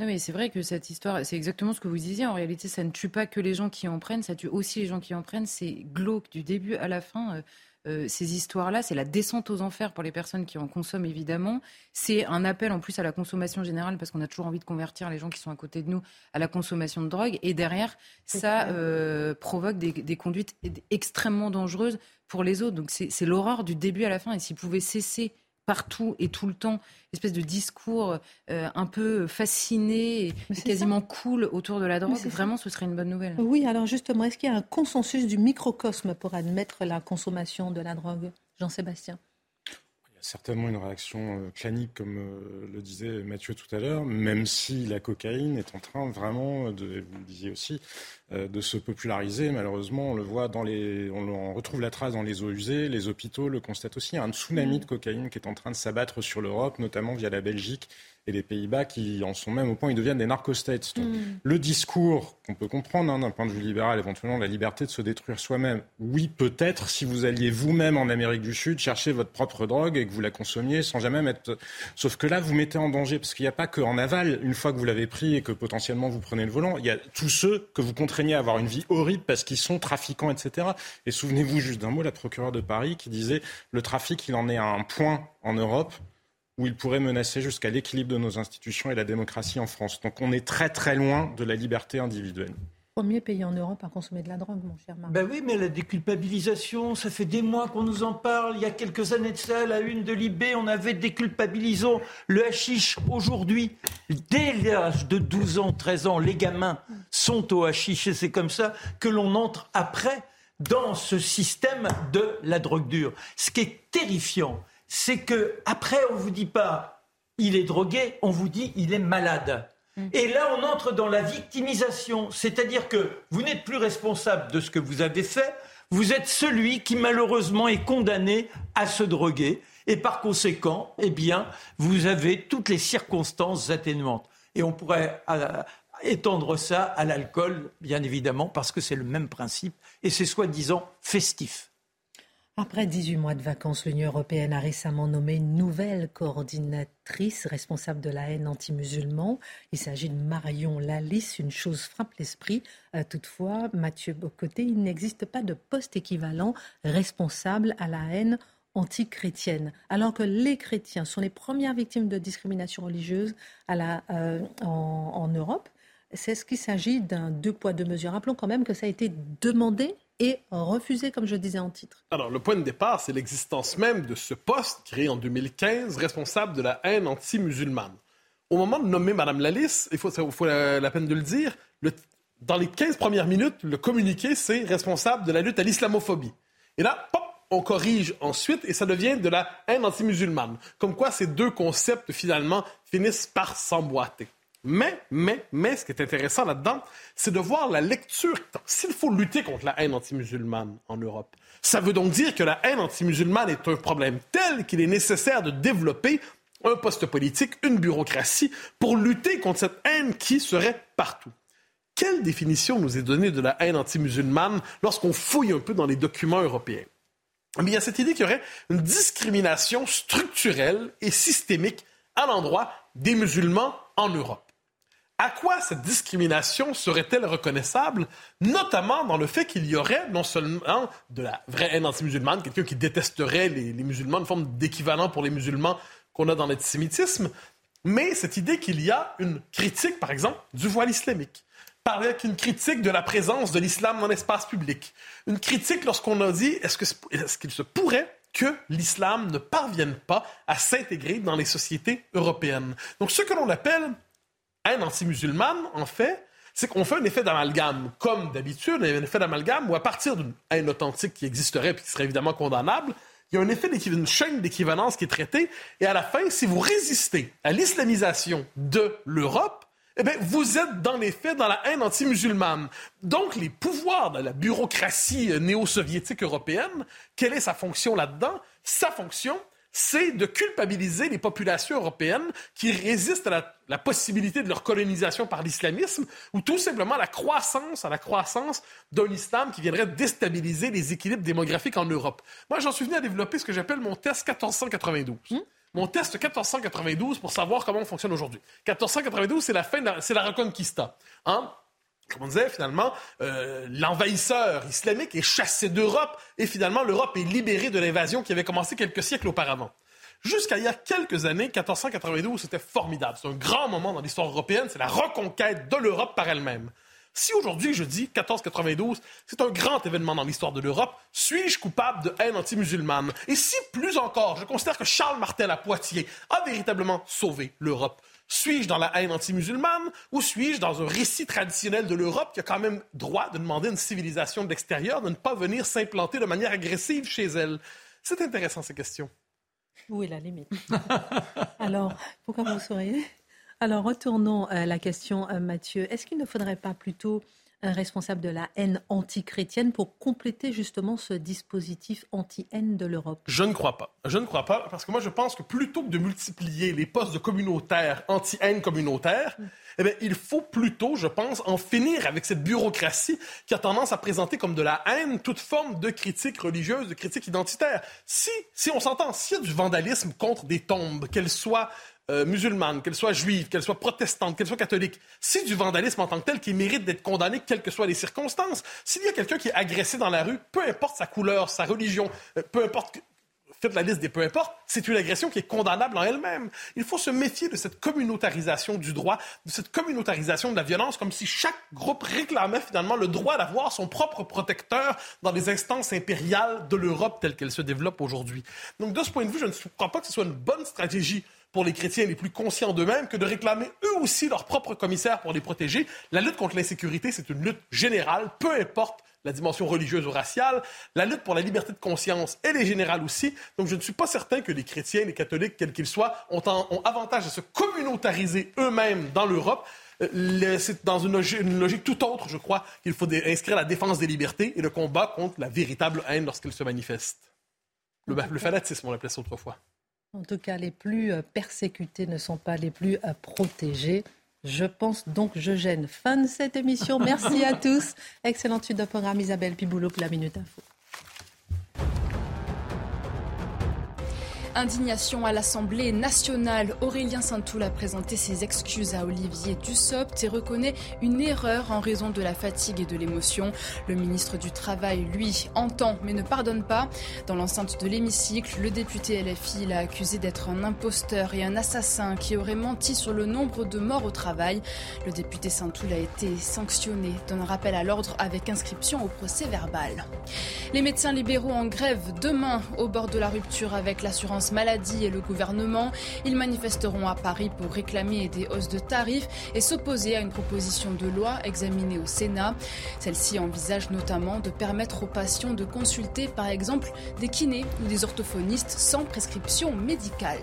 non mais c'est vrai que cette histoire, c'est exactement ce que vous disiez. En réalité, ça ne tue pas que les gens qui en prennent, ça tue aussi les gens qui en prennent. C'est glauque du début à la fin. Euh, ces histoires-là, c'est la descente aux enfers pour les personnes qui en consomment évidemment. C'est un appel en plus à la consommation générale parce qu'on a toujours envie de convertir les gens qui sont à côté de nous à la consommation de drogue. Et derrière, ça euh, provoque des, conduites extrêmement dangereuses pour les autres. Donc c'est l'horreur du début à la fin. Et s'ils pouvaient cesser partout et tout le temps, espèce de discours euh, un peu fasciné et quasiment cool autour de la drogue, vraiment, ce serait une bonne nouvelle. Oui, alors justement, est-ce qu'il y a un consensus du microcosme pour admettre la consommation de la drogue Jean-Sébastien? Certainement une réaction euh, clanique, comme euh, le disait Mathieu tout à l'heure, même si la cocaïne est en train vraiment, de, vous le disiez aussi, euh, de se populariser. Malheureusement, on le voit dans les, on retrouve la trace dans les eaux usées, les hôpitaux le constatent aussi. Il y a un tsunami de cocaïne qui est en train de s'abattre sur l'Europe, notamment via la Belgique et les Pays-Bas qui en sont même au point ils deviennent des narcostates. Donc, mm. Le discours qu'on peut comprendre hein, d'un point de vue libéral, éventuellement la liberté de se détruire soi-même, oui peut-être si vous alliez vous-même en Amérique du Sud chercher votre propre drogue et que vous la consommiez sans jamais mettre... Sauf que là, vous mettez en danger, parce qu'il n'y a pas qu'en aval, une fois que vous l'avez pris et que potentiellement vous prenez le volant, il y a tous ceux que vous contraignez à avoir une vie horrible parce qu'ils sont trafiquants, etc. Et souvenez-vous juste d'un mot, la procureure de Paris qui disait le trafic, il en est à un point en Europe où il pourrait menacer jusqu'à l'équilibre de nos institutions et la démocratie en France. Donc on est très très loin de la liberté individuelle. Premier pays en Europe à consommer de la drogue, mon cher Marc. Ben oui, mais la déculpabilisation, ça fait des mois qu'on nous en parle. Il y a quelques années de ça, la une de Libé, on avait déculpabilisant le hashish. Aujourd'hui, dès l'âge de 12 ans, 13 ans, les gamins sont au hashish et c'est comme ça que l'on entre après dans ce système de la drogue dure. Ce qui est terrifiant, c'est que après on vous dit pas il est drogué, on vous dit il est malade. Mm. Et là, on entre dans la victimisation, c'est-à-dire que vous n'êtes plus responsable de ce que vous avez fait, vous êtes celui qui malheureusement est condamné à se droguer, et par conséquent, eh bien, vous avez toutes les circonstances atténuantes. Et on pourrait euh, étendre ça à l'alcool, bien évidemment, parce que c'est le même principe, et c'est soi-disant festif. Après 18 mois de vacances, l'Union européenne a récemment nommé une nouvelle coordinatrice responsable de la haine anti-musulman. Il s'agit de Marion Lalisse. Une chose frappe l'esprit. Euh, toutefois, Mathieu Bocoté, il n'existe pas de poste équivalent responsable à la haine anti-chrétienne, alors que les chrétiens sont les premières victimes de discrimination religieuse euh, en Europe. C'est ce qu'il s'agit d'un deux poids, deux mesures. Rappelons quand même que ça a été demandé et refusé, comme je disais en titre. Alors, le point de départ, c'est l'existence même de ce poste créé en 2015, responsable de la haine anti-musulmane. Au moment de nommer Mme Lalice, il faut, la, peine de le dire, dans les 15 premières minutes, le communiqué, c'est responsable de la lutte à l'islamophobie. Et là, on corrige ensuite et ça devient de la haine anti-musulmane. Comme quoi ces deux concepts, finalement, finissent par s'emboîter. Mais, mais, mais, ce qui est intéressant là-dedans, c'est de voir la lecture. S'il faut lutter contre la haine anti-musulmane en Europe, ça veut donc dire que la haine anti-musulmane est un problème tel qu'il est nécessaire de développer un poste politique, une bureaucratie, pour lutter contre cette haine qui serait partout. Quelle définition nous est donnée de la haine anti-musulmane lorsqu'on fouille un peu dans les documents européens? Eh il y a cette idée qu'il y aurait une discrimination structurelle et systémique à l'endroit des musulmans en Europe à quoi cette discrimination serait-elle reconnaissable, notamment dans le fait qu'il y aurait non seulement de la vraie haine anti-musulmane, quelqu'un qui détesterait les, musulmans, une forme d'équivalent pour les musulmans qu'on a dans l'antisémitisme, mais cette idée qu'il y a une critique, par exemple, du voile islamique, avec une critique de la présence de l'islam dans l'espace public, une critique lorsqu'on a dit est-ce qu'il se pourrait que l'islam ne parvienne pas à s'intégrer dans les sociétés européennes? Donc ce que l'on appelle haine anti-musulmane, en fait, c'est qu'on fait un effet d'amalgame. Comme d'habitude, un effet d'amalgame où à partir d'une haine authentique qui existerait et qui serait évidemment condamnable, il y a un effet d'une chaîne d'équivalence qui est traitée. Et à la fin, si vous résistez à l'islamisation de l'Europe, eh bien, vous êtes dans les faits dans la haine anti-musulmane. Donc, les pouvoirs de la bureaucratie néo-soviétique européenne, quelle est sa fonction là-dedans? Sa fonction, c'est de culpabiliser les populations européennes qui résistent à la, possibilité de leur colonisation par l'islamisme ou tout simplement à la croissance, à la croissance d'un islam qui viendrait déstabiliser les équilibres démographiques en Europe. Moi, j'en suis venu à développer ce que j'appelle mon test 1492 mon test 1492 pour savoir comment on fonctionne aujourd'hui. 1492, c'est la fin, c'est la Reconquista. Hein? Comme on disait, finalement, euh, l'envahisseur islamique est chassé d'Europe et finalement, l'Europe est libérée de l'invasion qui avait commencé quelques siècles auparavant. Jusqu'à il y a quelques années, 1492, c'était formidable. C'est un grand moment dans l'histoire européenne. C'est la reconquête de l'Europe par elle-même. Si aujourd'hui je dis 1492, c'est un grand événement dans l'histoire de l'Europe, suis-je coupable de haine anti-musulmane? Et si plus encore, je considère que Charles Martel à Poitiers a véritablement sauvé l'Europe, suis-je dans la haine anti-musulmane ou suis-je dans un récit traditionnel de l'Europe qui a quand même droit de demander à une civilisation de l'extérieur de ne pas venir s'implanter de manière agressive chez elle? C'est intéressant ces questions. Où est la limite? [laughs] Alors, pourquoi vous souriez? Alors retournons à la question, euh, Mathieu. Est-ce qu'il ne faudrait pas plutôt responsable de la haine antichrétienne pour compléter justement ce dispositif anti-haine de l'Europe Je ne crois pas. Je ne crois pas parce que moi je pense que plutôt que de multiplier les postes de communautaires anti-haine communautaire, mm. eh bien, il faut plutôt, je pense, en finir avec cette bureaucratie qui a tendance à présenter comme de la haine toute forme de critique religieuse, de critique identitaire. Si, si on s'entend, s'il y a du vandalisme contre des tombes, qu'elles soient euh, musulmane, qu'elle soit juive, qu'elle soit protestante, qu'elle soit catholique, c'est du vandalisme en tant que tel qui mérite d'être condamné, quelles que soient les circonstances. S'il y a quelqu'un qui est agressé dans la rue, peu importe sa couleur, sa religion, euh, peu importe faites la liste des peu importe, c'est une agression qui est condamnable en elle-même. Il faut se méfier de cette communautarisation du droit, de cette communautarisation de la violence, comme si chaque groupe réclamait finalement le droit d'avoir son propre protecteur dans les instances impériales de l'Europe telle qu'elle se développe aujourd'hui. Donc de ce point de vue, je ne crois pas que ce soit une bonne stratégie pour les chrétiens les plus conscients d'eux-mêmes que de réclamer eux aussi leur propre commissaire pour les protéger. La lutte contre l'insécurité, c'est une lutte générale, peu importe la dimension religieuse ou raciale. La lutte pour la liberté de conscience, elle est générale aussi. Donc, je ne suis pas certain que les chrétiens, les catholiques, quels qu'ils soient, ont, avantage à se communautariser eux-mêmes dans l'Europe. Euh, c'est dans une logique, tout autre, je crois, qu'il faut inscrire la défense des libertés et le combat contre la véritable haine lorsqu'elle se manifeste. Le, le fanatisme, on l'appelait autrefois. En tout cas, les plus euh, persécutés ne sont pas les plus euh, protégés. Je pense donc je gêne. Fin de cette émission. Merci à [laughs] tous. Excellente suite de programme Isabelle Piboulot pour la Minute Info. Indignation à l'Assemblée nationale. Aurélien Saint-Toul a présenté ses excuses à Olivier Dussopt et reconnaît une erreur en raison de la fatigue et de l'émotion. Le ministre du Travail, lui, entend mais ne pardonne pas. Dans l'enceinte de l'hémicycle, le député LFI l'a accusé d'être un imposteur et un assassin qui aurait menti sur le nombre de morts au travail. Le député Saint-Toul a été sanctionné d'un rappel à l'ordre avec inscription au procès verbal. Les médecins libéraux en grève demain au bord de la rupture avec l'assurance maladie et le gouvernement. Ils manifesteront à Paris pour réclamer des hausses de tarifs et s'opposer à une proposition de loi examinée au Sénat. Celle-ci envisage notamment de permettre aux patients de consulter par exemple des kinés ou des orthophonistes sans prescription médicale.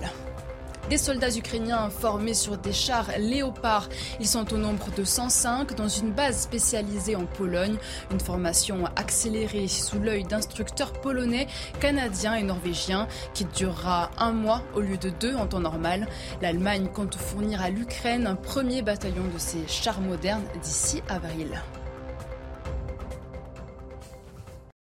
Des soldats ukrainiens formés sur des chars léopards. Ils sont au nombre de 105 dans une base spécialisée en Pologne. Une formation accélérée sous l'œil d'instructeurs polonais, canadiens et norvégiens qui durera un mois au lieu de deux en temps normal. L'Allemagne compte fournir à l'Ukraine un premier bataillon de ces chars modernes d'ici avril.